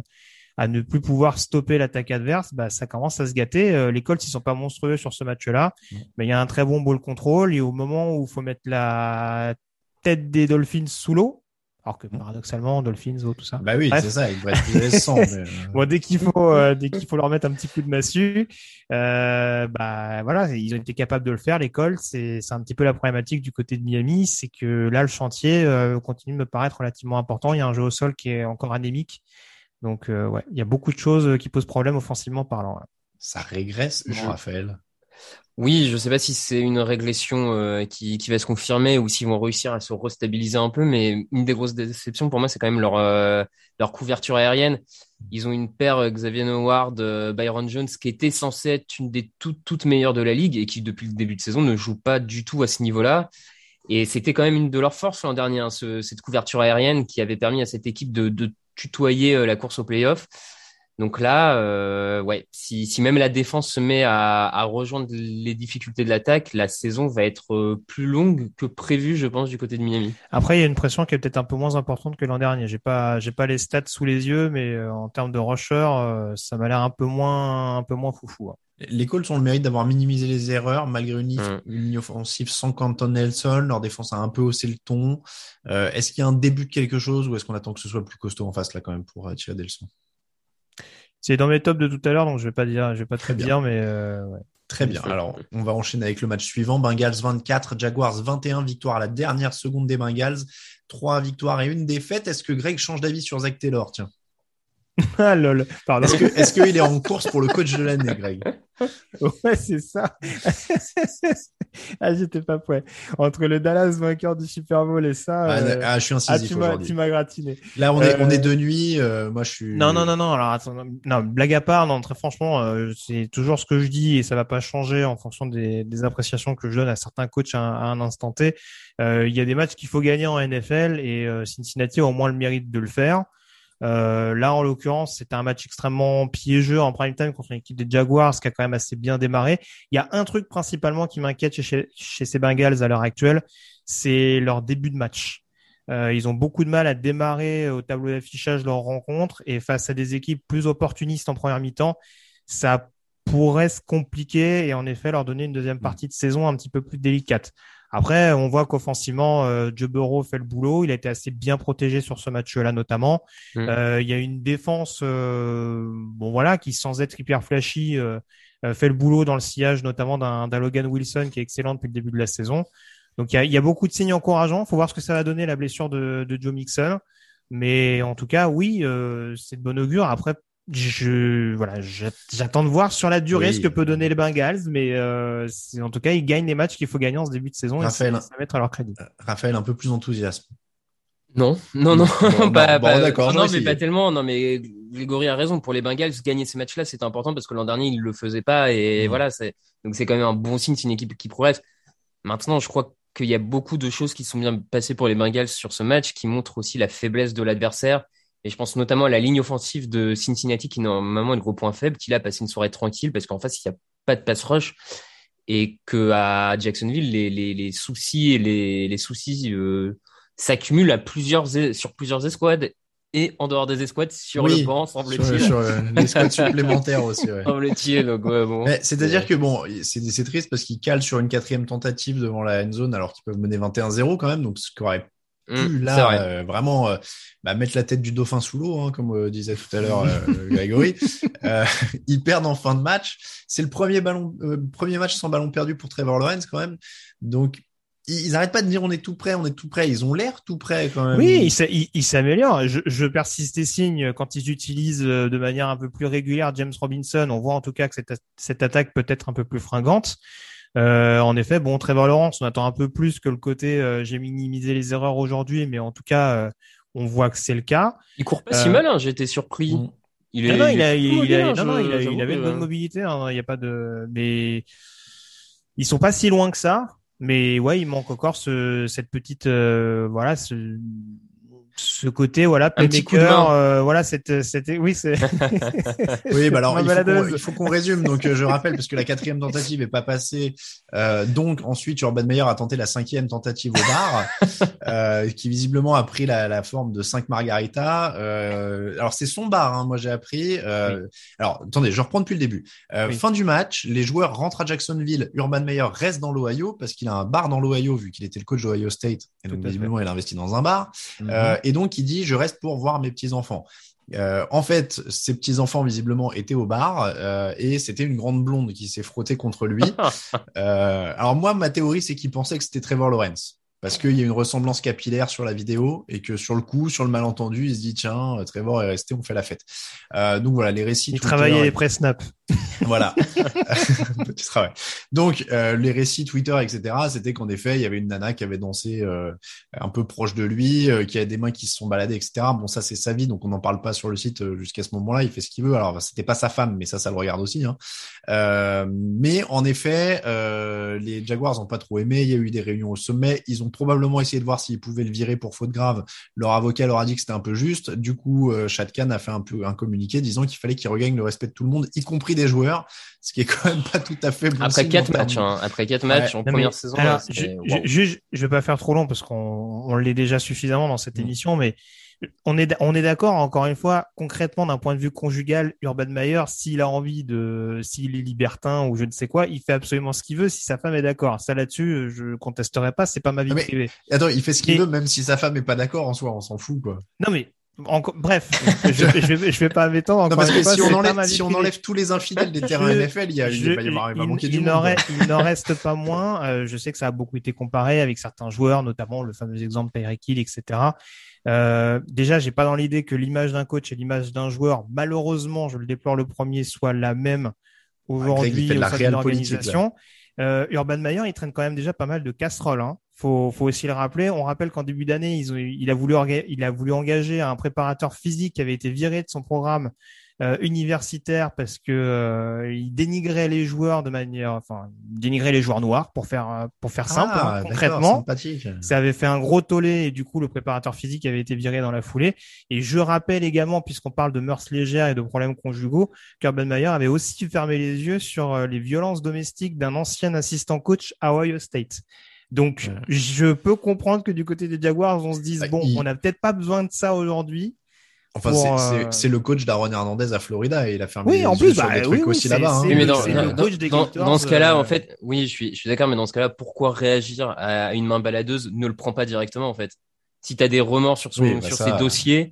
à ne plus pouvoir stopper l'attaque adverse, bah ça commence à se gâter. Euh, les Colts ils sont pas monstrueux sur ce match-là, mais il y a un très bon ball control et au moment où il faut mettre la tête des Dolphins sous l'eau. Alors que paradoxalement, Dolphins, eau, tout ça. Bah oui, c'est ça, il devrait être mais, euh, Bon, dès qu'il faut, euh, dès qu'il faut leur mettre un petit coup de massue, euh, bah voilà, ils ont été capables de le faire. Les Colts, c'est c'est un petit peu la problématique du côté de Miami, c'est que là le chantier euh, continue de me paraître relativement important. Il y a un jeu au sol qui est encore anémique, donc euh, ouais, il y a beaucoup de choses qui posent problème offensivement parlant. là. Ça régresse, Je- Raphaël? Oui, je sais pas si c'est une régression euh, qui, va se confirmer ou s'ils vont réussir à se restabiliser un peu, mais une des grosses déceptions pour moi, c'est quand même leur euh, couverture aérienne. Ils ont une paire euh, Xavier Howard, Byron Jones, qui était censée être une des toutes toutes meilleures de la ligue et qui depuis le début de saison ne joue pas du tout à ce niveau-là. Et c'était quand même une de leurs forces l'an dernier, hein, ce- cette couverture aérienne qui avait permis à cette équipe de, tutoyer la course au playoff. Donc là, euh, ouais, si, si même la défense se met à, à rejoindre les difficultés de l'attaque, la saison va être euh, plus longue que prévu, je pense, du côté de Miami. Après, il y a une pression qui est peut-être un peu moins importante que l'an dernier. J'ai pas, j'ai pas les stats sous les yeux, mais euh, en termes de rusher, euh, ça m'a l'air un peu moins, un peu moins foufou. hein. Les Colts ont le mérite d'avoir minimisé les erreurs malgré une, ligne offensive sans Canton Nelson. Leur défense a un peu haussé le ton. Euh, est-ce qu'il y a un début de quelque chose ou est-ce qu'on attend que ce soit plus costaud en face là quand même pour euh, tirer des leçons C'est dans mes tops de tout à l'heure, donc je vais pas dire, je vais pas Très bien. dire, mais euh, ouais. Très bien. Alors, on va enchaîner avec le match suivant. Bengals 24, Jaguars 21. Victoire à la dernière seconde des Bengals. Trois victoires et une défaite. Est-ce que Greg change d'avis sur Zach Taylor? Tiens. ah lol, pardon. Est-ce que- est-ce qu'il est en course pour le coach de l'année, Greg? Ouais, c'est ça. ah, j'étais pas prêt. Entre le Dallas vainqueur du Super Bowl et ça. ah, euh, ah, je suis ah, incisif tu m'as, aujourd'hui. tu m'as gratiné. Là, on est, on Euh, est de nuit. euh, moi, je suis. Non, non, non, non. Alors, attends, non, blague à part, non, très franchement, euh, c'est toujours ce que je dis et ça va pas changer en fonction des, des appréciations que je donne à certains coachs à, un- à un instant T. Euh, Il y a des matchs qu'il faut gagner en NFL et euh, Cincinnati a au moins le mérite de le faire. Euh, là, en l'occurrence, c'était un match extrêmement piégeux en prime time contre une équipe des Jaguars qui a quand même assez bien démarré. Il y a un truc principalement qui m'inquiète chez, ces Bengals à l'heure actuelle, c'est leur début de match. Euh, ils ont beaucoup de mal à démarrer au tableau d'affichage leur rencontre et face à des équipes plus opportunistes en première mi-temps, ça pourrait se compliquer et en effet leur donner une deuxième partie de saison un petit peu plus délicate. Après, on voit qu'offensivement, euh, Joe Burrow fait le boulot. Il a été assez bien protégé sur ce match-là notamment. Mm. Euh, il y a une défense, euh, bon voilà, qui sans être hyper flashy euh, euh, fait le boulot dans le sillage notamment d'un Logan Wilson qui est excellent depuis le début de la saison. Donc il y a, il y a beaucoup de signes encourageants. Faut voir ce que ça va donner la blessure de, de Joe Mixon. Mais en tout cas, oui, euh, c'est de bon augure. Après, je voilà, j'a- j'attends de voir sur la durée Oui. ce que peut donner les Bengals. Mais euh, en tout cas, ils gagnent les matchs qu'il faut gagner en ce début de saison Raphaël. et ça, ça va mettre à leur crédit. Raphaël, un peu plus d'enthousiasme. Non, non, non, Bon, pas, non, bon, mais pas tellement. Non, mais Grégory a raison. Pour les Bengals, gagner ces matchs-là, c'est important parce que l'an dernier, ils le faisaient pas et Mhm. voilà, c'est donc c'est quand même un bon signe. C'est une équipe qui progresse. Maintenant, je crois qu'il y a beaucoup de choses qui sont bien passées pour les Bengals sur ce match, qui montrent aussi la faiblesse de l'adversaire. Et je pense notamment à la ligne offensive de Cincinnati, qui normalement est le gros point faible, qui là a passé une soirée tranquille parce qu'en face, il n'y a pas de pass rush. Et que à Jacksonville, les, les, les soucis et les, les soucis euh, s'accumulent à plusieurs sur plusieurs escouades et en dehors des escouades sur Oui, le banc, semble-t-il. sur, euh, les squads supplémentaires aussi. ouais. Semble-t-il. Donc, ouais, bon. C'est-à-dire que bon, c'est c'est triste parce qu'ils calent sur une quatrième tentative devant la end zone alors qu'ils peuvent mener 21-0 quand même. Donc ce qui aurait Hum, c'est là vrai. euh, vraiment euh, bah, mettre la tête du dauphin sous l'eau, hein, comme euh, disait tout à l'heure euh, Grégory. Euh, ils perdent en fin de match. C'est le premier ballon, euh, premier match sans ballon perdu pour Trevor Lawrence quand même. Donc ils, ils arrêtent pas de dire on est tout prêt, on est tout prêt. Ils ont l'air tout prêts quand même. Oui, il s'a- il il s'améliore. Je, je persiste et signe quand ils utilisent de manière un peu plus régulière James Robinson. On voit en tout cas que cette, cette attaque peut être un peu plus fringante. Euh, en effet, bon, Trevor Lawrence, on attend un peu plus que le côté euh, j'ai minimisé les erreurs aujourd'hui, mais en tout cas, euh, on voit que c'est le cas. Il court pas si Euh, mal, hein, été surpris. Il non, il a, est il, plutôt il a- mobile, non, non, hein, il, a- j'avoue il avait une bonne mobilité. hein, Il n'y a pas de, mais ils sont pas si loin que ça. Mais ouais, il manque encore ce, cette petite, euh, voilà, ce, ce côté voilà playmaker euh, voilà cette c'était oui c'est oui bah alors il faut, qu'on résume. Donc euh, je rappelle parce que la quatrième tentative est pas passée euh, donc ensuite Urban Meyer a tenté la cinquième tentative au bar euh, qui visiblement a pris la, la forme de 5 margarita euh, alors c'est son bar hein, moi j'ai appris. Alors attendez je reprends depuis le début. Fin du match les joueurs rentrent à Jacksonville. Urban Meyer reste dans l'Ohio parce qu'il a un bar dans l'Ohio vu qu'il était le coach d'Ohio State et donc visiblement il a investi dans un bar. Mm-hmm et donc il dit je reste pour voir mes petits enfants. Euh, en fait, ses petits enfants visiblement étaient au bar euh, et c'était une grande blonde qui s'est frottée contre lui. euh, alors moi, ma théorie, c'est qu'il pensait que c'était Trevor Lawrence parce qu'il y a une ressemblance capillaire sur la vidéo et que sur le coup, sur le malentendu, il se dit tiens, Trevor est resté, on fait la fête. Euh, donc voilà, les récits. Il travaillait les press snap. voilà, petit travail. Donc euh, les récits Twitter, etc. C'était qu'en effet, il y avait une nana qui avait dansé euh, un peu proche de lui, euh, qui avait des mains qui se sont baladées, etc. Bon, ça c'est sa vie, donc on n'en parle pas sur le site euh, jusqu'à ce moment-là. Il fait ce qu'il veut. Alors c'était pas sa femme, mais ça, ça le regarde aussi. Hein. mais en effet, les Jaguars n'ont pas trop aimé. Il y a eu des réunions au sommet. Ils ont probablement essayé de voir s'ils pouvaient le virer pour faute grave. Leur avocat leur a dit que c'était un peu juste. Du coup, euh, Khan a fait un peu un communiqué disant qu'il fallait qu'il regagne le respect de tout le monde, y compris des joueurs, ce qui est quand même pas tout à fait bon Après quatre matchs, hein. après quatre matchs en première saison. Alors, je, je, je, vais pas faire trop long parce qu'on on, l'est déjà suffisamment dans cette mm. émission, mais on est, on est d'accord, encore une fois, concrètement, d'un point de vue conjugal, Urban Meyer, s'il a envie de, s'il est libertin ou je ne sais quoi, il fait absolument ce qu'il veut si sa femme est d'accord. Ça là-dessus, je contesterai pas, c'est pas ma vie privée. Attends, il fait ce qu'il veut même si sa femme est pas d'accord en soi, on s'en fout, quoi. Non, mais, bref, je, je, vais, je vais pas m'étendre. Non, parce que si, on enlève, si on enlève tous les infidèles des terrains NFL, il y a, il, va y avoir, il va manquer il, n'en reste pas moins. Euh, je sais que ça a beaucoup été comparé avec certains joueurs, notamment le fameux exemple Tyreek Hill, etc. Euh, déjà, j'ai pas dans l'idée que l'image d'un coach et l'image d'un joueur, malheureusement, je le déplore le premier, soit la même aujourd'hui au sein. Euh, Urban Meyer, il traîne quand même déjà pas mal de casseroles. Hein. Faut, faut aussi le rappeler. On rappelle qu'en début d'année, il a voulu, il a voulu engager un préparateur physique qui avait été viré de son programme euh, universitaire parce que euh, il dénigrait les joueurs de manière, enfin, dénigrait les joueurs noirs pour faire euh, pour faire simple ah, hein, concrètement. Ça avait fait un gros tollé et du coup le préparateur physique avait été viré dans la foulée. Et je rappelle également, puisqu'on parle de mœurs légères et de problèmes conjugaux, qu'Urban Meyer avait aussi fermé les yeux sur les violences domestiques d'un ancien assistant coach à Ohio State. Donc, je peux comprendre que du côté des Jaguars, on se dise, bah, bon, on n'a peut-être pas besoin de ça aujourd'hui. Enfin, euh, c'est le coach d'Aaron Hernandez à Florida et il a fermé oui, en plus, bah, des trucs aussi là-bas. Hein. Mais dans, dans, ce cas-là, en euh, fait, oui, je suis, je suis d'accord, mais dans ce cas-là, pourquoi réagir à une main baladeuse Ne le prends pas directement, en fait? Si tu as des remords sur, son, bah sur ses dossiers,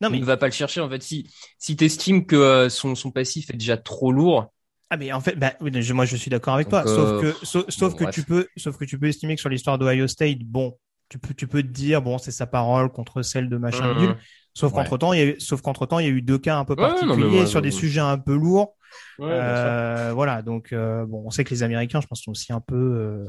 non, mais... ne va pas le chercher, en fait. Si, si t'estimes que euh, son, son passif est déjà trop lourd, ah mais en fait, bah, moi je suis d'accord avec toi. Sauf que, sauf, que tu peux, sauf que tu peux estimer que sur l'histoire d'Ohio State, bon, tu peux, tu peux te dire bon, c'est sa parole contre celle de machin nul. Sauf qu'entre temps, il y a eu, sauf qu'entre temps, il y a eu deux cas un peu particuliers sur des sujets un peu lourds. Euh, voilà, donc euh, bon, on sait que les Américains, je pense, sont aussi un peu euh,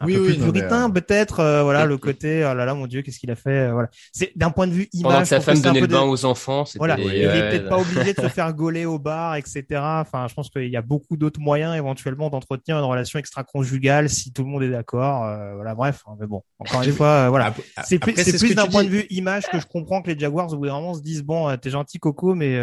un oui, peu oui, plus puritain euh, peut-être euh, voilà le côté oh là là mon dieu qu'est-ce qu'il a fait euh, voilà. C'est d'un point de vue image Pendant que sa femme donnait le bain aux enfants voilà il est peut-être pas obligé de se faire gauler au bar etc enfin je pense qu'il y a beaucoup d'autres moyens éventuellement d'entretenir une relation extra-conjugale si tout le monde est d'accord voilà bref hein, mais bon encore une fois voilà. C'est plus, c'est plus d'un point de vue image que je comprends que les Jaguars au bout d'un moment se disent bon t'es gentil Coco mais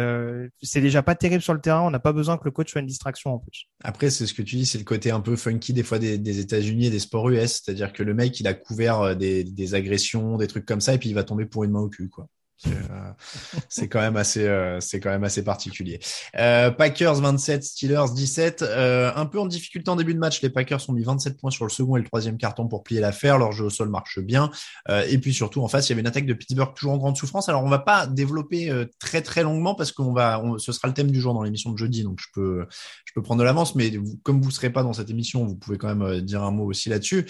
c'est déjà pas terrible sur le terrain on n'a pas besoin que le coach soit une distraction en plus. Après c'est ce que tu dis c'est le côté un peu funky des fois des, des États-Unis et des sports c'est-à-dire que le mec, il a couvert euh, des, des, agressions, des trucs comme ça, et puis il va tomber pour une main au cul, quoi. C'est euh, quand même assez, euh, c'est quand même assez particulier. Euh, Packers 27, Steelers 17. un peu en difficulté en début de match. Les Packers ont mis 27 points sur le second et le troisième carton pour plier l'affaire. Leur jeu au sol marche bien. et puis surtout en face, il y avait une attaque de Pittsburgh toujours en grande souffrance. Alors on va pas développer très très longuement parce qu'on va, ce sera le thème du jour dans l'émission de jeudi. Donc je peux, je peux prendre de l'avance. Mais comme vous serez pas dans cette émission, vous pouvez quand même dire un mot aussi là-dessus.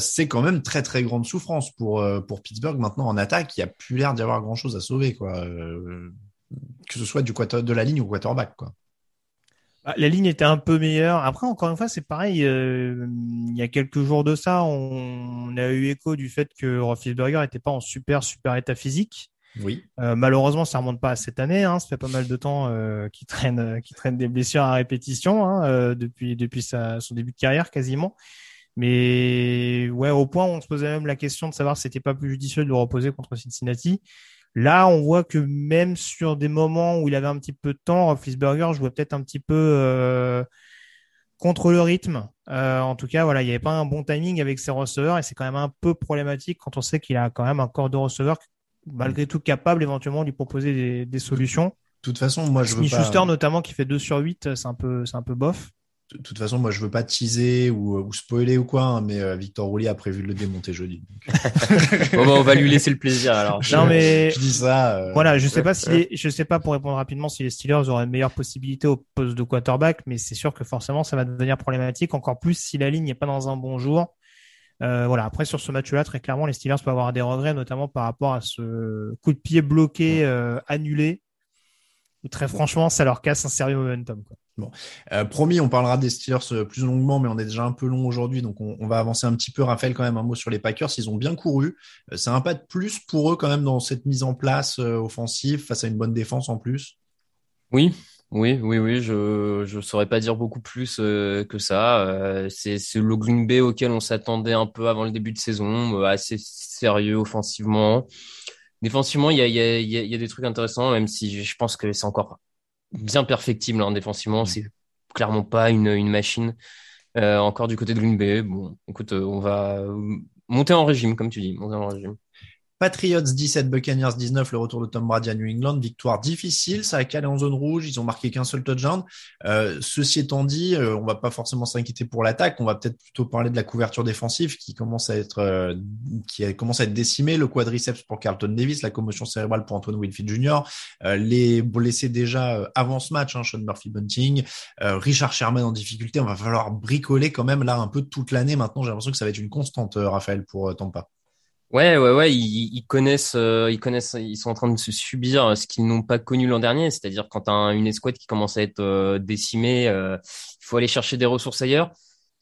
c'est quand même très très grande souffrance pour pour Pittsburgh maintenant en attaque. Il y a plus l'air d'y avoir grand chose à sauver, quoi. Euh, que ce soit du de la ligne ou quarterback, quoi. Bah, la ligne était un peu meilleure. Après, encore une fois, c'est pareil. Euh, il y a quelques jours de ça, on, a eu écho du fait que Roethlisberger n'était pas en super super état physique. Oui. Euh, malheureusement, ça remonte pas à cette année. Hein. Ça fait pas mal de temps euh, qu'il traîne, qu'il traîne des blessures à répétition hein, depuis depuis sa, son début de carrière quasiment. Mais ouais, au point où on se posait même la question de savoir si c'était pas plus judicieux de le reposer contre Cincinnati. Là, on voit que même sur des moments où il avait un petit peu de temps, Roethlisberger jouait peut-être un petit peu euh, contre le rythme. Euh, en tout cas, voilà, il n'y avait pas un bon timing avec ses receveurs et c'est quand même un peu problématique quand on sait qu'il a quand même un corps de receveurs malgré tout capable éventuellement de lui proposer des, des solutions. De toute façon, moi, je veux pas... Schuster notamment qui fait 2 sur 8, c'est un peu, c'est un peu bof. De toute façon, moi, je veux pas teaser ou, ou spoiler ou quoi, hein, mais euh, Victor Roulier a prévu de le démonter jeudi. bon, bah, on va lui laisser le plaisir alors. Non mais je dis ça. euh, voilà, je sais pas si les- je sais pas pour répondre rapidement si les Steelers auraient une meilleure possibilité au poste de quarterback, mais c'est sûr que forcément ça va devenir problématique encore plus si la ligne n'est pas dans un bon jour. Euh, voilà. Après sur ce match-là, très clairement, les Steelers peuvent avoir des regrets, notamment par rapport à ce coup de pied bloqué euh, annulé. Très franchement, ça leur casse un sérieux momentum. Quoi. Euh, promis, on parlera des Steelers euh, plus longuement, mais on est déjà un peu long aujourd'hui, donc on, on va avancer un petit peu. Raphaël, quand même, un mot sur les Packers. Ils ont bien couru. Euh, c'est un pas de plus pour eux quand même dans cette mise en place euh, offensive face à une bonne défense en plus. Oui, oui, oui, oui, je je saurais pas dire beaucoup plus euh, que ça. Euh, c'est c'est le Green Bay auquel on s'attendait un peu avant le début de saison, euh, assez sérieux offensivement. Défensivement, il y a il y a il y a, il y a des trucs intéressants, même si je, pense que c'est encore bien perfectible hein, défensivement. C'est clairement pas une une machine. Euh, encore du côté de Green Bay. Bon, écoute, euh, on va euh, monter en régime, comme tu dis, monter en régime. Patriots 17, Buccaneers 19, le retour de Tom Brady à New England, victoire difficile, ça a calé en zone rouge, ils ont marqué qu'un seul touchdown. Euh, ceci étant dit, euh, on va pas forcément s'inquiéter pour l'attaque, on va peut-être plutôt parler de la couverture défensive qui commence à être euh, qui commence à être décimée, le quadriceps pour Carlton Davis, la commotion cérébrale pour Antoine Winfield Jr., euh, les blessés déjà avant ce match, hein, Sean Murphy Bunting, Richard Sherman en difficulté, on va falloir bricoler quand même là un peu toute l'année maintenant, j'ai l'impression que ça va être une constante, Raphaël, pour Tampa. Ouais, ouais, ouais, ils, connaissent, euh, ils connaissent, ils sont en train de se subir euh, ce qu'ils n'ont pas connu l'an dernier, c'est-à-dire quand t'as un- une escouade qui commence à être euh, décimée, euh, il faut aller chercher des ressources ailleurs.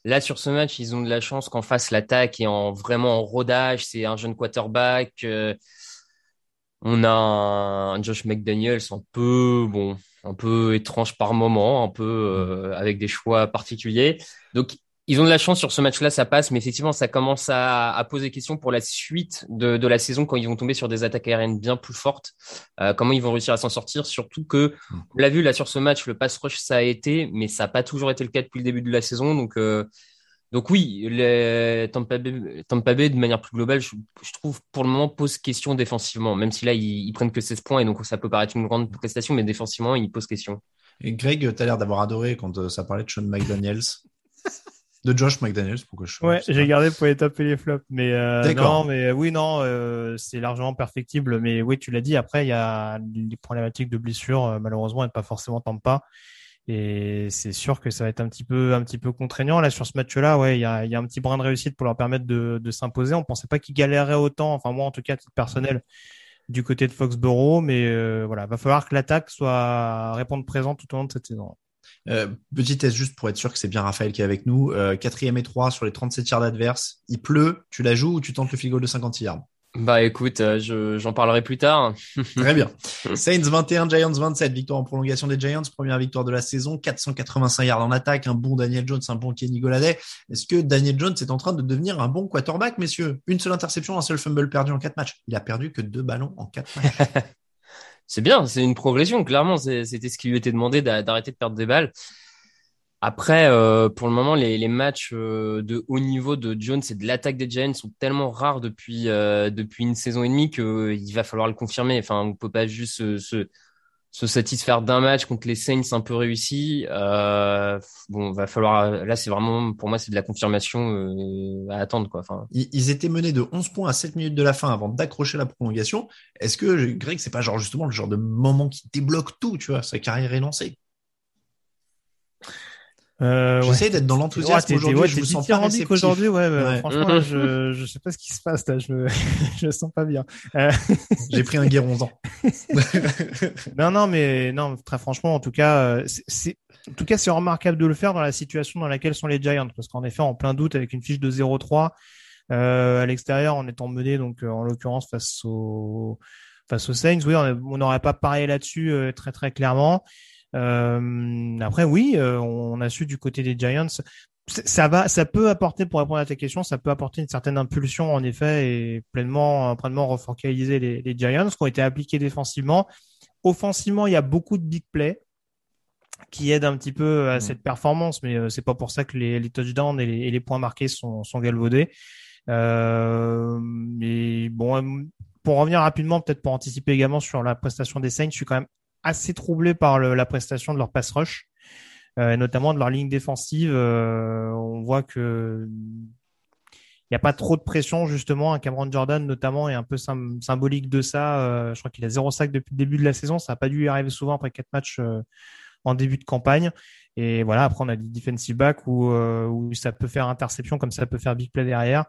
Là, sur ce match, ils ont de la chance qu'en face l'attaque est en vraiment en rodage, c'est un jeune quarterback. euh, on a un, un Josh McDaniels un peu, bon, un peu étrange par moment, un peu euh, avec des choix particuliers. Donc ils ont de la chance sur ce match-là, ça passe, mais effectivement, ça commence à, à poser question pour la suite de, de la saison quand ils vont tomber sur des attaques aériennes bien plus fortes. Euh, comment ils vont réussir à s'en sortir? Surtout que, on l'a vu là sur ce match, le pass rush ça a été, mais ça n'a pas toujours été le cas depuis le début de la saison. Donc, euh, donc oui, les Tampa Bay, Tampa Bay, de manière plus globale, je, je trouve pour le moment pose question défensivement, même si là ils, ils prennent que 16 points et donc ça peut paraître une grande prestation, mais défensivement ils posent question. Et Greg, tu as l'air d'avoir adoré quand euh, ça parlait de Sean McDaniels. de Josh McDaniels, pourquoi je Ouais, je sais j'ai gardé pour les taper les flops, mais euh, D'accord. non, mais oui, non, euh, c'est largement perfectible. Mais oui, tu l'as dit. Après, il y a les problématiques de blessures, euh, malheureusement, et pas forcément tant pas. Et c'est sûr que ça va être un petit peu, un petit peu contraignant là sur ce match-là. Ouais, il y a, il y a un petit brin de réussite pour leur permettre de, de s'imposer. On pensait pas qu'ils galéreraient autant. Enfin, moi, en tout cas, à titre personnel, du côté de Foxborough. Mais euh, voilà, va falloir que l'attaque soit réponde présent tout au long de cette saison. Euh, petit test juste pour être sûr que c'est bien Raphaël qui est avec nous. Euh, quatrième et 3 sur les 37 yards adverses. Il pleut, tu la joues ou tu tentes le field goal de 56 yards? Bah écoute, euh, je, j'en parlerai plus tard. Très bien. Saints 21, Giants 27. Victoire en prolongation des Giants. Première victoire de la saison. 485 yards en attaque. Un bon Daniel Jones, un bon Kenny Golladay. Est-ce que Daniel Jones est en train de devenir un bon quarterback, messieurs? Une seule interception, un seul fumble perdu en quatre matchs. Il a perdu que deux ballons en quatre matchs. C'est bien, c'est une progression. Clairement, c'était ce qui lui était demandé d'a- d'arrêter de perdre des balles. Après, euh, pour le moment, les, matchs euh, de haut niveau de Jones et de l'attaque des Giants sont tellement rares depuis euh, depuis une saison et demie que euh, il va falloir le confirmer. Enfin, on peut pas juste se, se satisfaire d'un match contre les Saints un peu réussi. Euh, bon, va falloir. Là, c'est vraiment pour moi, c'est de la confirmation euh, à attendre, quoi. Enfin, Ils étaient menés de 11 points à 7 minutes de la fin avant d'accrocher la prolongation. Est-ce que Greg, c'est pas genre justement le genre de moment qui débloque tout, tu vois Sa carrière est lancée? Euh, ouais. J'essaie d'être dans Ouais, l'enthousiasme t'es- aujourd'hui. ouais, je me sens pas aujourd'hui, ouais, bah, Ouais. franchement, je, je sais pas ce qui se passe, là, je me, je me sens pas bien. Euh, J'ai pris un guéronzan. non, non, mais non, très franchement, en tout cas, euh, c'est- en tout cas, c'est remarquable de le faire dans la situation dans laquelle sont les Giants, parce qu'en effet, en plein doute, avec une fiche de 0-3, euh, à l'extérieur, en étant mené, donc, euh, en l'occurrence, face aux, face aux Saints, oui, on n'aurait pas parié là-dessus, euh, très, très clairement. Euh, après, oui, euh, on a su du côté des Giants. ça va, ça peut apporter, pour répondre à ta question, ça peut apporter une certaine impulsion en effet et pleinement, pleinement refocaliser les, les Giants qui ont été appliqués défensivement. Offensivement, il y a beaucoup de big plays qui aident un petit peu à cette performance, mais euh, c'est pas pour ça que les, les touchdowns et les, et les, points marqués sont, sont galvaudés. Euh, mais bon, pour revenir rapidement, peut-être pour anticiper également sur la prestation des Saints, je suis quand même assez troublé par le, la prestation de leur pass rush euh, notamment de leur ligne défensive. Euh, on voit que il n'y a pas trop de pression justement. Un Cameron Jordan notamment est un peu symbolique de ça. Euh, je crois qu'il a zéro sac depuis le début de la saison. Ça n'a pas dû y arriver souvent après quatre matchs en début de campagne. Et voilà, après on a des defensive backs où, où ça peut faire interception comme ça peut faire big play derrière.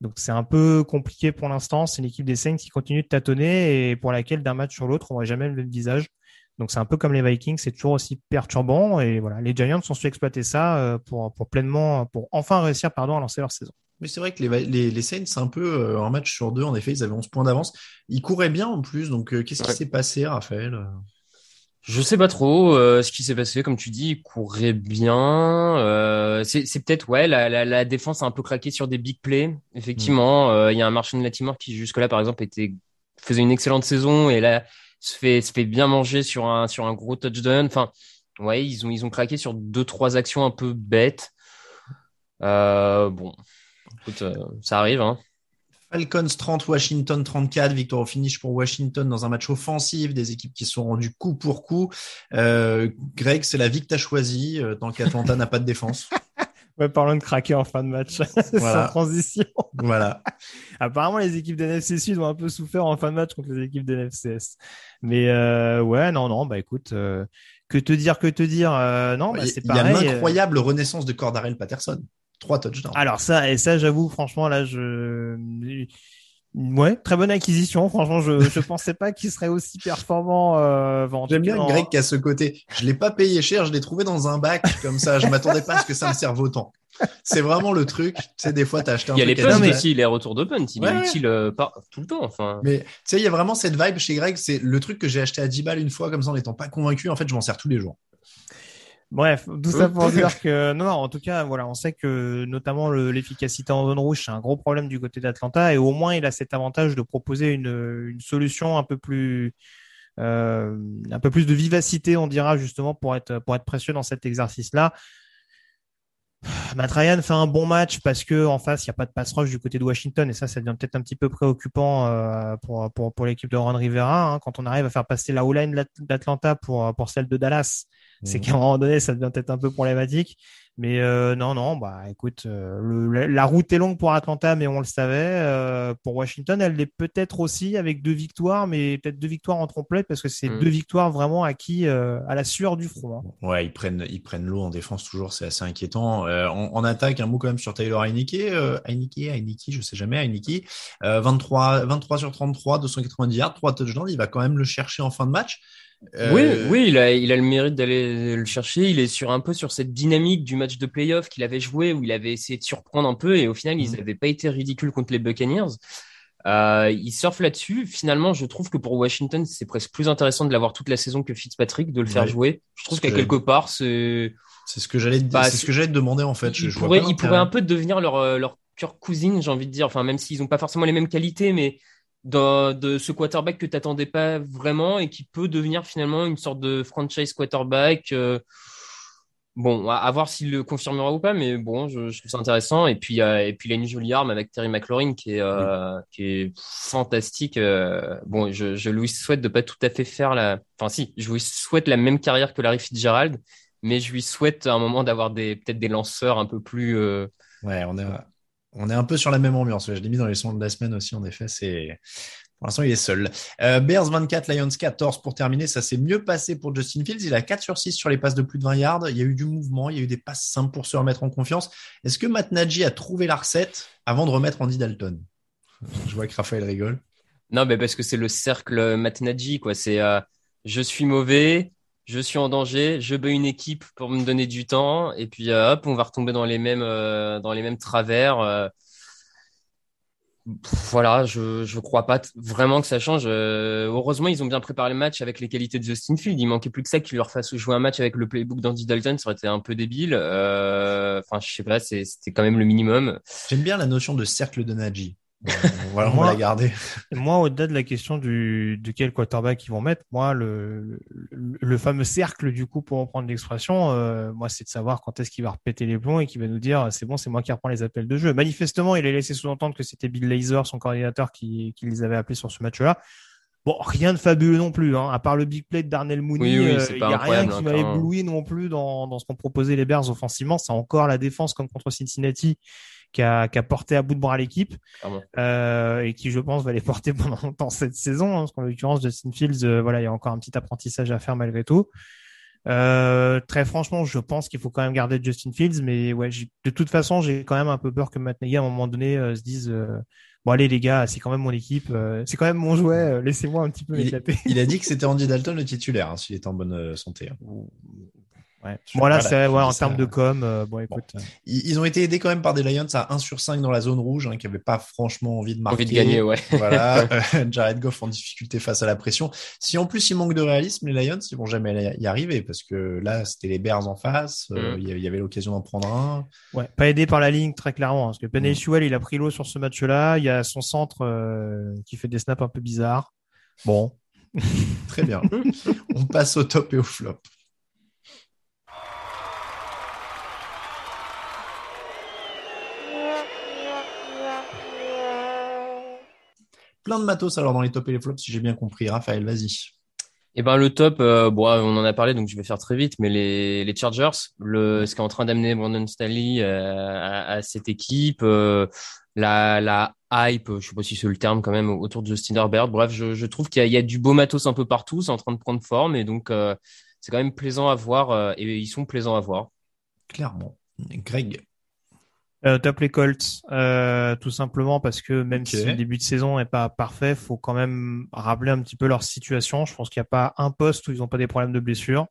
Donc c'est un peu compliqué pour l'instant. C'est une équipe des Saints qui continue de tâtonner et pour laquelle d'un match sur l'autre on voit jamais le même visage. Donc c'est un peu comme les Vikings, c'est toujours aussi perturbant. Et voilà, les Giants ont su exploiter ça euh, pour, pour pleinement, pour enfin réussir pardon, à lancer leur saison. Mais c'est vrai que les, les, les Saints, c'est un peu euh, un match sur deux. En effet, ils avaient 11 points d'avance. Ils couraient bien en plus. Donc euh, qu'est-ce qui s'est passé, Raphaël? Je sais pas trop euh, ce qui s'est passé, comme tu dis, il courait bien. Euh, c'est peut-être ouais, la, la, la, défense a un peu craqué sur des big plays. Effectivement, il y a un Marchand de Latimore qui jusque-là, par exemple, était faisait une excellente saison et là se fait se fait bien manger sur un sur un gros touchdown. Enfin, ouais, ils ont ils ont craqué sur deux trois actions un peu bêtes. Euh, bon, écoute, euh, ça arrive. Hein. Falcons 30, Washington 34, victoire au finish pour Washington dans un match offensif, des équipes qui se sont rendues coup pour coup. Euh, Greg, c'est la vie que tu as choisie, euh, tant qu'Atlanta n'a pas de défense. Ouais, parlons de craquer en fin de match, voilà. sans transition. Voilà. Apparemment, les équipes d'NFC Sud ont un peu souffert en fin de match contre les équipes d'NFCS. Mais euh, ouais, non, non, bah écoute, euh, que te dire, que te dire, euh, non, bah, c'est pareil. Il y a une incroyable renaissance de Cordarel Patterson. Trois touchdowns. Alors ça, et ça, j'avoue, franchement, là, je Ouais, très bonne acquisition. Franchement, je je pensais pas qu'il serait aussi performant. Euh, J'aime bien Greg qui a ce côté. Je l'ai pas payé cher, je l'ai trouvé dans un bac comme ça. Je m'attendais pas à ce que ça me serve autant. C'est vraiment le truc. Tu sais, des fois, t'as acheté un. Il y a les punts aussi, les retours de punt. Il est utile euh, pas tout le temps. Enfin. Mais tu sais, il y a vraiment cette vibe chez Greg. C'est le truc que j'ai acheté à 10 balles une fois comme ça en n'étant pas convaincu. En fait, je m'en sers tous les jours. Bref, tout ça pour dire que non, non, en tout cas, voilà, on sait que notamment l'efficacité en zone rouge, c'est un gros problème du côté d'Atlanta, et au moins il a cet avantage de proposer une, une solution un peu plus euh, un peu plus de vivacité, on dira justement pour être pour être précieux dans cet exercice-là. Matt Ryan fait un bon match parce que en face il n'y a pas de pass rush du côté de Washington et ça ça devient peut-être un petit peu préoccupant euh, pour pour pour l'équipe de Ron Rivera hein, quand on arrive à faire passer la O-line d'Atlanta pour pour celle de Dallas c'est mhm. qu'à un moment donné, ça devient peut-être un peu problématique. Mais euh, non, non, bah écoute, euh, le, la route est longue pour Atlanta, mais on le savait. Euh, pour Washington, elle l'est peut-être aussi avec deux victoires, mais peut-être deux victoires en trompe parce que c'est mhm. deux victoires vraiment acquis euh, à la sueur du front. Hein. Ouais, ils prennent, ils prennent l'eau en défense toujours, c'est assez inquiétant. En, en, attaque, un mot quand même sur Taylor Heineke, Heineke, Heineke, je sais jamais, Heineke, 23, 23 sur 33, 290 yards, 3 touchdowns, il va quand même le chercher en fin de match. Oui, euh, oui, il a, il a le mérite d'aller le chercher. Il est sur un peu sur cette dynamique du match de playoff qu'il avait joué, où il avait essayé de surprendre un peu, et au final, ils n'avaient mhm. pas été ridicules contre les Buccaneers. Euh, il surfe là-dessus. Finalement, je trouve que pour Washington, c'est presque plus intéressant de l'avoir toute la saison que Fitzpatrick, de le faire jouer. Je trouve qu'à quelque part, c'est c'est ce que j'allais bah, c'est ce que j'allais te demander en fait. Il, pourrait, il pourrait un peu devenir leur euh, leur cousine, j'ai envie de dire. Enfin, même s'ils ont pas forcément les mêmes qualités, mais de, ce quarterback que t'attendais pas vraiment et qui peut devenir finalement une sorte de franchise quarterback. Euh, bon, à, voir s'il le confirmera ou pas, mais bon, je, je trouve ça intéressant. Et puis, euh, et puis il a une jolie arme avec Terry McLaurin qui est, euh, qui est fantastique. bon, je, je lui souhaite de pas tout à fait faire la, enfin si, je lui souhaite la même carrière que Larry Fitzgerald, mais je lui souhaite à un moment d'avoir des peut-être des lanceurs un peu plus. Ouais, on est on est un peu sur la même ambiance. Je l'ai mis dans les sons de la semaine aussi, en effet. C'est pour l'instant, il est seul. Euh, Bears 24, Lions 14 pour terminer. Ça s'est mieux passé pour Justin Fields. Il a 4 sur 6 sur les passes de plus de 20 yards. Il y a eu du mouvement, il y a eu des passes simples pour se remettre en confiance. Est-ce que Matt Nagy a trouvé la recette avant de remettre Andy Dalton? Je vois que Raphaël rigole. Non, mais parce que c'est le cercle Matt Nagy, quoi. C'est euh, je suis mauvais, je suis en danger, je bats une équipe pour me donner du temps, et puis euh, hop, on va retomber dans les mêmes, euh, dans les mêmes travers. voilà, je je crois pas vraiment que ça change. Euh, heureusement, ils ont bien préparé le match avec les qualités de Justin Field. Il manquait plus que ça qu'il leur fasse jouer un match avec le playbook d'Andy Dalton, ça aurait été un peu débile. Euh, enfin, je sais pas, c'était quand même le minimum. J'aime bien la notion de cercle de Najee. On va, on la garder. Moi, au-delà de la question du, de quel quarterback ils vont mettre, moi, le, le, fameux cercle, du coup, pour reprendre l'expression, euh, moi, c'est de savoir quand est-ce qu'il va repéter les plombs et qu'il va nous dire, c'est bon, c'est moi qui reprends les appels de jeu. Manifestement, il a laissé sous-entendre que c'était Bill Laser, son coordinateur, qui, qui les avait appelés sur ce match-là. Bon, rien de fabuleux non plus, hein. à part le big play de Darnell Mooney, euh, il n'y a rien qui m'a ébloui non plus dans, dans ce qu'ont proposé les Bears offensivement. C'est encore la défense comme contre Cincinnati qui a, qui a porté à bout de bras l'équipe euh, et qui, je pense, va les porter pendant longtemps cette saison. Hein, parce qu'en l'occurrence, Justin Fields, euh, voilà, il y a encore un petit apprentissage à faire malgré tout. Euh, très franchement, je pense qu'il faut quand même garder Justin Fields, mais ouais, de toute façon, j'ai quand même un peu peur que Matt Nagy à un moment donné euh, se dise euh, bon allez les gars, c'est quand même mon équipe, c'est quand même mon jouet, laissez-moi un petit peu m'éclater. Il, il, a dit que c'était Andy Dalton le titulaire, hein, s'il est en bonne santé. Hein. Ouais. Voilà, c'est ouais, en termes de com. Euh, bon, écoute. Euh. Ils, ont été aidés quand même par des Lions à 1 sur 5 dans la zone rouge, hein, qui n'avaient pas franchement envie de marquer. Envie de gagner, ouais. voilà. Euh, Jared Goff en difficulté face à la pression. Si en plus il manque de réalisme, les Lions, ils vont jamais y arriver parce que là, c'était les Bears en face. Mm. Il y avait l'occasion d'en prendre un. Ouais. Pas aidé par la ligne très clairement, parce que Penny mm. il a pris l'eau sur ce match-là. Il y a son centre qui fait des snaps un peu bizarres. Bon. Très bien. On passe au top et au flop. Plein de matos alors dans les tops et les flops, si j'ai bien compris. Raphaël, vas-y. Eh ben le top, euh, bon, on en a parlé donc je vais faire très vite, mais les, les Chargers, le, ce qui est en train d'amener Brandon Staley euh, à, cette équipe, euh, la, la hype, je sais pas si c'est le terme quand même autour de Justin Herbert. Bref, je, je trouve qu'il y, y, a du beau matos un peu partout, c'est en train de prendre forme et donc c'est quand même plaisant à voir et ils sont plaisants à voir. Clairement. Greg. Euh, top les Colts, euh, tout simplement parce que même si le début de saison est pas parfait, faut quand même rappeler un petit peu leur situation. Je pense qu'il n'y a pas un poste où ils n'ont pas des problèmes de blessure.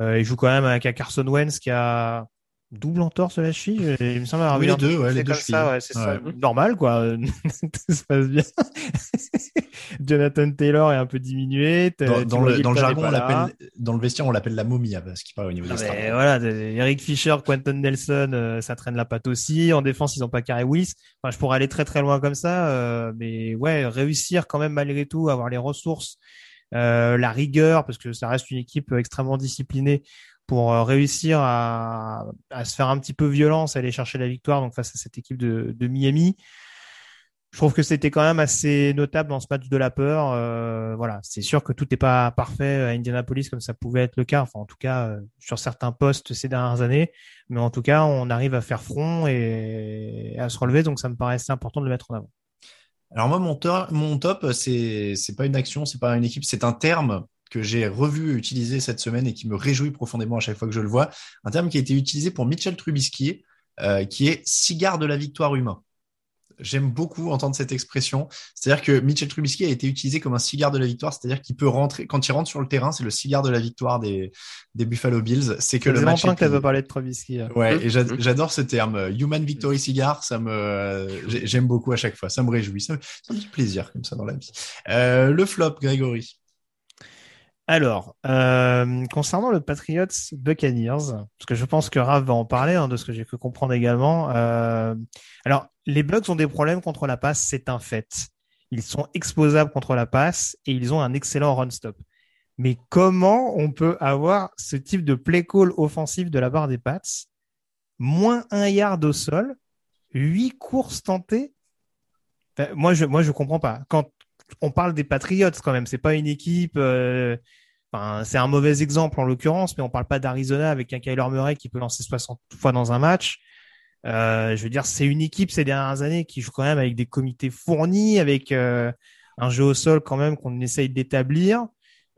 Euh, ils jouent quand même avec un Carson Wentz qui a double entorse de la cheville. Il me semble avoir oui, les deux, ouais, les deux ça, ouais, c'est ça. Normal, quoi. Tout se passe bien. Jonathan Taylor est un peu diminué. Dans, le, dans le jargon, on l'appelle, dans le vestiaire, on l'appelle la momie, parce qu'il parle au niveau des stars. Voilà, Eric Fisher, Quentin Nelson, euh, ça traîne la patte aussi. En défense, ils ont pas Carey Willis. Enfin, je pourrais aller très très loin comme ça, euh, mais ouais, réussir quand même malgré tout, avoir les ressources, euh, la rigueur, parce que ça reste une équipe extrêmement disciplinée pour euh, réussir à, à, se faire un petit peu violence, aller chercher la victoire donc face à cette équipe de, de Miami. Je trouve que c'était quand même assez notable dans ce match de la peur. Euh, voilà, c'est sûr que tout n'est pas parfait à Indianapolis comme ça pouvait être le cas. Enfin, en tout cas, euh, sur certains postes ces dernières années. Mais en tout cas, on arrive à faire front et, à se relever. Donc, ça me paraissait important de le mettre en avant. Alors moi, mon, mon top, c'est c'est pas une action, c'est pas une équipe, c'est un terme que j'ai revu utiliser cette semaine et qui me réjouit profondément à chaque fois que je le vois. Un terme qui a été utilisé pour Mitchell Trubisky, euh, qui est cigare de la victoire humain. J'aime beaucoup entendre cette expression. C'est-à-dire que Mitchell Trubisky a été utilisé comme un cigare de la victoire, c'est-à-dire qu'il peut rentrer, quand il rentre sur le terrain, c'est le cigare de la victoire des, des Buffalo Bills. C'est que le match. longtemps qu'elle veut parler de Trubisky. Ouais, et j'adore ce terme. Human Victory Cigar, ça me, j'aime beaucoup à chaque fois. Ça me réjouit. Ça me, ça me fait plaisir comme ça dans la vie. Euh, le flop, Grégory. Alors, euh, concernant le Patriots Buccaneers, parce que je pense que Rav va en parler, hein, de ce que j'ai pu comprendre également. Euh, alors, les Bucks ont des problèmes contre la passe, c'est un fait. Ils sont exposables contre la passe et ils ont un excellent run-stop. Mais comment on peut avoir ce type de play call offensif de la barre des Pats? Moins un yard au sol, huit courses tentées? moi, je moi je comprends pas. On parle des Patriots quand même. C'est pas une équipe. Euh, enfin, c'est un mauvais exemple en l'occurrence, mais on parle pas d'Arizona avec un Kyler Murray qui peut lancer 60 fois dans un match. Euh, je veux dire, c'est une équipe ces dernières années qui joue quand même avec des comités fournis, avec euh, un jeu au sol quand même qu'on essaye d'établir.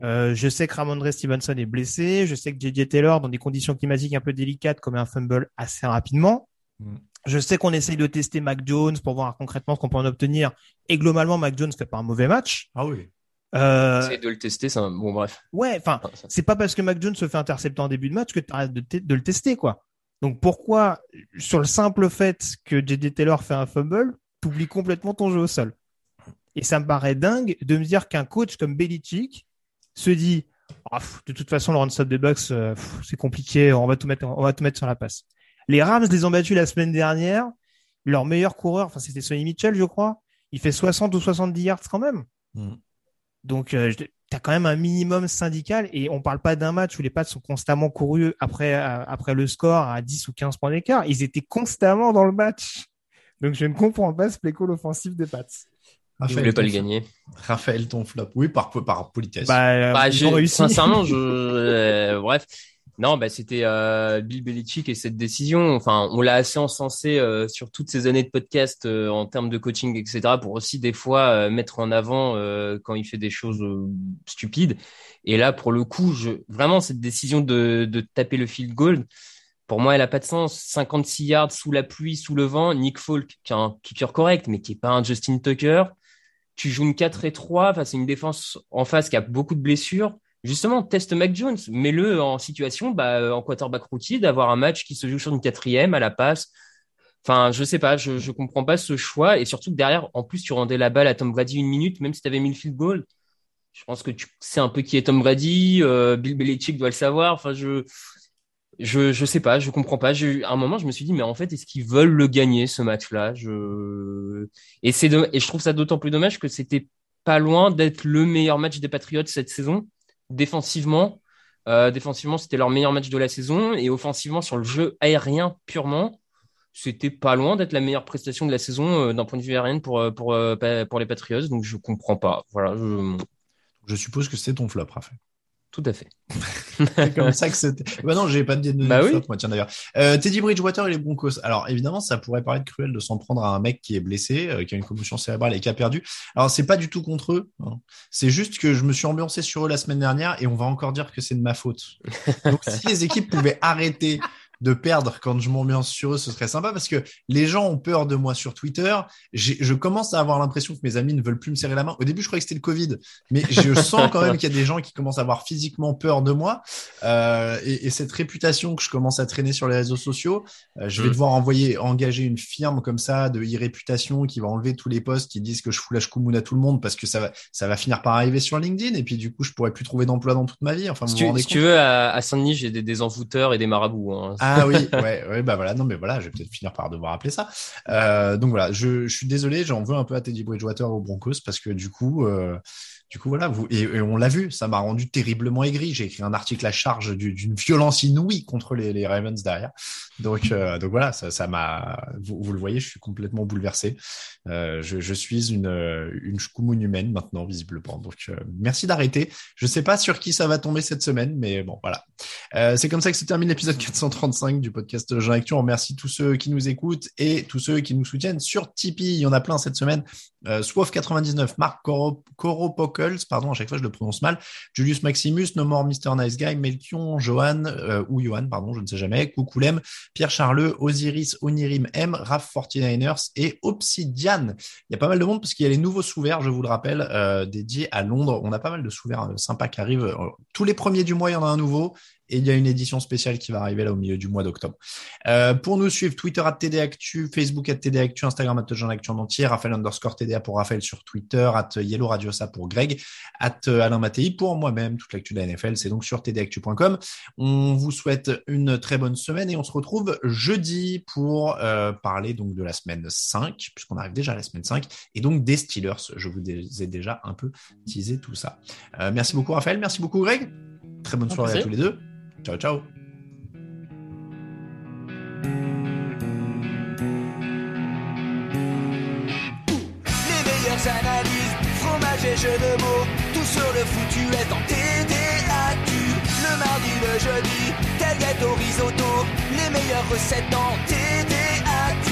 je sais que Ramondre Stevenson est blessé. Je sais que JJ Taylor, dans des conditions climatiques un peu délicates, comme un fumble assez rapidement. Mm. Je sais qu'on essaye de tester Mac Jones pour voir concrètement ce qu'on peut en obtenir. Et globalement, Mac Jones fait pas un mauvais match. Ah oui. Euh... Essaye de le tester, c'est bon bref. Ouais, enfin, c'est pas parce que Mac Jones se fait intercepter en début de match que tu arrêtes de, de, le tester, quoi. Donc pourquoi, sur le simple fait que JD Taylor fait un fumble, t'oublies complètement ton jeu au sol? Et ça me paraît dingue de me dire qu'un coach comme Belichick se dit ah, de toute façon, le run-stop des Bucks, euh, c'est compliqué, on va tout mettre, on va tout mettre sur la passe. Les Rams les ont battus la semaine dernière. Leur meilleur coureur, enfin, c'était Sonny Mitchell, je crois. Il fait 60 ou 70 yards quand même. Mm. Donc, euh, tu as quand même un minimum syndical et on parle pas d'un match où les Pats sont constamment courus après, euh, après le score à 10 ou 15 points d'écart. Ils étaient constamment dans le match. Donc, je ne comprends pas ce play call offensif des Pats. Raphaël, je voulais pas le gagner. Raphaël, ton flop. Oui, par, par politesse. Bah, bah sincèrement, je, euh, bref. Non, bah, c'était euh, Bill Belichick et cette décision. Enfin, on l'a assez encensé euh, sur toutes ces années de podcast euh, en termes de coaching, etc. Pour aussi des fois mettre en avant quand il fait des choses stupides. Et là, pour le coup, je, vraiment cette décision de, taper le field goal, pour moi, elle a pas de sens. 56 yards sous la pluie, sous le vent. Nick Folk, qui est un kicker correct, mais qui est pas un Justin Tucker tu joues une 4 et 3 face à une défense en face qui a beaucoup de blessures. Justement, teste Mac Jones, mets-le en situation, bah, en quarterback rookie, d'avoir un match qui se joue sur une quatrième à la passe. Enfin, je sais pas, je, je comprends pas ce choix. Et surtout que derrière, en plus, tu rendais la balle à Tom Brady une minute, même si tu avais mis le field goal. Je pense que tu sais un peu qui est Tom Brady, euh, Bill Belichick doit le savoir. Enfin, je, je je sais pas, je comprends pas. À un moment, je me suis dit mais en fait, est-ce qu'ils veulent le gagner ce match-là? Je et c'est et je trouve ça d'autant plus dommage que c'était pas loin d'être le meilleur match des Patriots cette saison défensivement. Euh, défensivement, c'était leur meilleur match de la saison et offensivement sur le jeu aérien purement, c'était pas loin d'être la meilleure prestation de la saison euh, d'un point de vue aérien pour euh, pour les Patriots. Donc je comprends pas. Voilà. Je, je suppose que c'est ton flop, Raphaël. Tout à fait. c'est comme ça que c'était. Bah non, j'ai pas de, de bah oui. moi, tiens d'ailleurs. Euh, Teddy Bridgewater et les Broncos. Alors évidemment, ça pourrait paraître cruel de s'en prendre à un mec qui est blessé, euh, qui a une commotion cérébrale et qui a perdu. Alors c'est pas du tout contre eux. Hein. C'est juste que je me suis ambiancé sur eux la semaine dernière et on va encore dire que c'est de ma faute. Donc si les équipes pouvaient arrêter de perdre quand je m'ambiance sur eux, ce serait sympa parce que les gens ont peur de moi sur Twitter. Je commence à avoir l'impression que mes amis ne veulent plus me serrer la main. Au début, je croyais que c'était le Covid, mais je sens quand même qu'il y a des gens qui commencent à avoir physiquement peur de moi. Euh, et, et, cette réputation que je commence à traîner sur les réseaux sociaux, euh, je vais devoir envoyer, engager une firme comme ça de e-réputation qui va enlever tous les posts qui disent que je fous la à tout le monde parce que ça va, ça va finir par arriver sur LinkedIn et puis du coup, je pourrais plus trouver d'emploi dans toute ma vie. Enfin, si, tu, si tu, veux, à, à Saint-Denis, j'ai des, des envoûteurs et des marabouts. Hein. Ah oui, ouais, ouais, bah voilà, non mais voilà, je vais peut-être finir par devoir appeler ça. Euh, donc voilà, je, je suis désolé, j'en veux un peu à Teddy Bridgewater au Broncos parce que du coup, euh, du coup, voilà, vous, et, on l'a vu, ça m'a rendu terriblement aigri. J'ai écrit un article à charge d'une violence inouïe contre les, les Ravens derrière. Donc, euh, donc voilà, ça, m'a, vous, vous, le voyez, je suis complètement bouleversé. Euh, je, je, suis une, une chkoumoune humaine maintenant, visiblement. Donc, euh, merci d'arrêter. Je sais pas sur qui ça va tomber cette semaine, mais bon, voilà. Euh, c'est comme ça que se termine l'épisode 435 du podcast Jean Actu. On remercie tous ceux qui nous écoutent et tous ceux qui nous soutiennent sur Tipeee. Il y en a plein cette semaine. Euh, 99, Marc Pardon, à chaque fois je le prononce mal, Julius Maximus, No More Mr. Nice Guy, Melchion, Johan, euh, ou Johan, pardon, je ne sais jamais, Coucoulem, Pierre Charleux, Osiris, Onirim M, Raf 49ers et Obsidian. Il y a pas mal de monde parce qu'il y a les nouveaux sous je vous le rappelle, euh, dédiés à Londres. On a pas mal de sous euh, sympas qui arrivent. Tous les premiers du mois, il y en a un nouveau et il y a une édition spéciale qui va arriver là au milieu du mois d'octobre. Euh, pour nous suivre, Twitter à TDActu, Facebook à TDActu, Instagram à Jean Actu en entier, Raphaël underscore TDA pour Raphaël sur Twitter, at Yellow Radiosa pour Greg, at Alain Mattei pour moi-même, toute l'actu de la NFL, c'est donc sur tdactu.com. On vous souhaite une très bonne semaine et on se retrouve jeudi pour euh, parler donc de la semaine 5, puisqu'on arrive déjà à la semaine 5, et donc des Steelers. Je vous ai déjà un peu teasé tout ça. Euh, merci beaucoup Raphaël, merci beaucoup Greg. Très bonne soirée à tous les deux. Ciao, ciao. Les meilleures analyses, fromage et jeux de mots, tout sur le foutu est en TDAQ. Le mardi, le jeudi, tel au risotto, les meilleures recettes en TDAQ.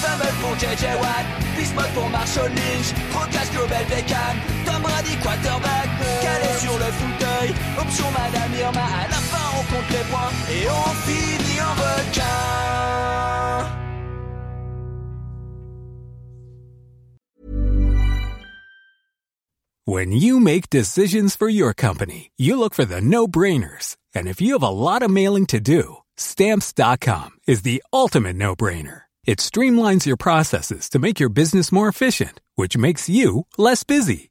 Fumble pour JJ Watt, Bismuth pour Marshall Lynch, Procast Global Beckham, Tom Brady quarterback, calé sur le fauteuil, option Madame Irma à la on compte les points et on finit en requin. When you make decisions for your company, you look for the no-brainers. And if you have a lot of mailing to do, stamps.com is the ultimate no-brainer. It streamlines your processes to make your business more efficient, which makes you less busy.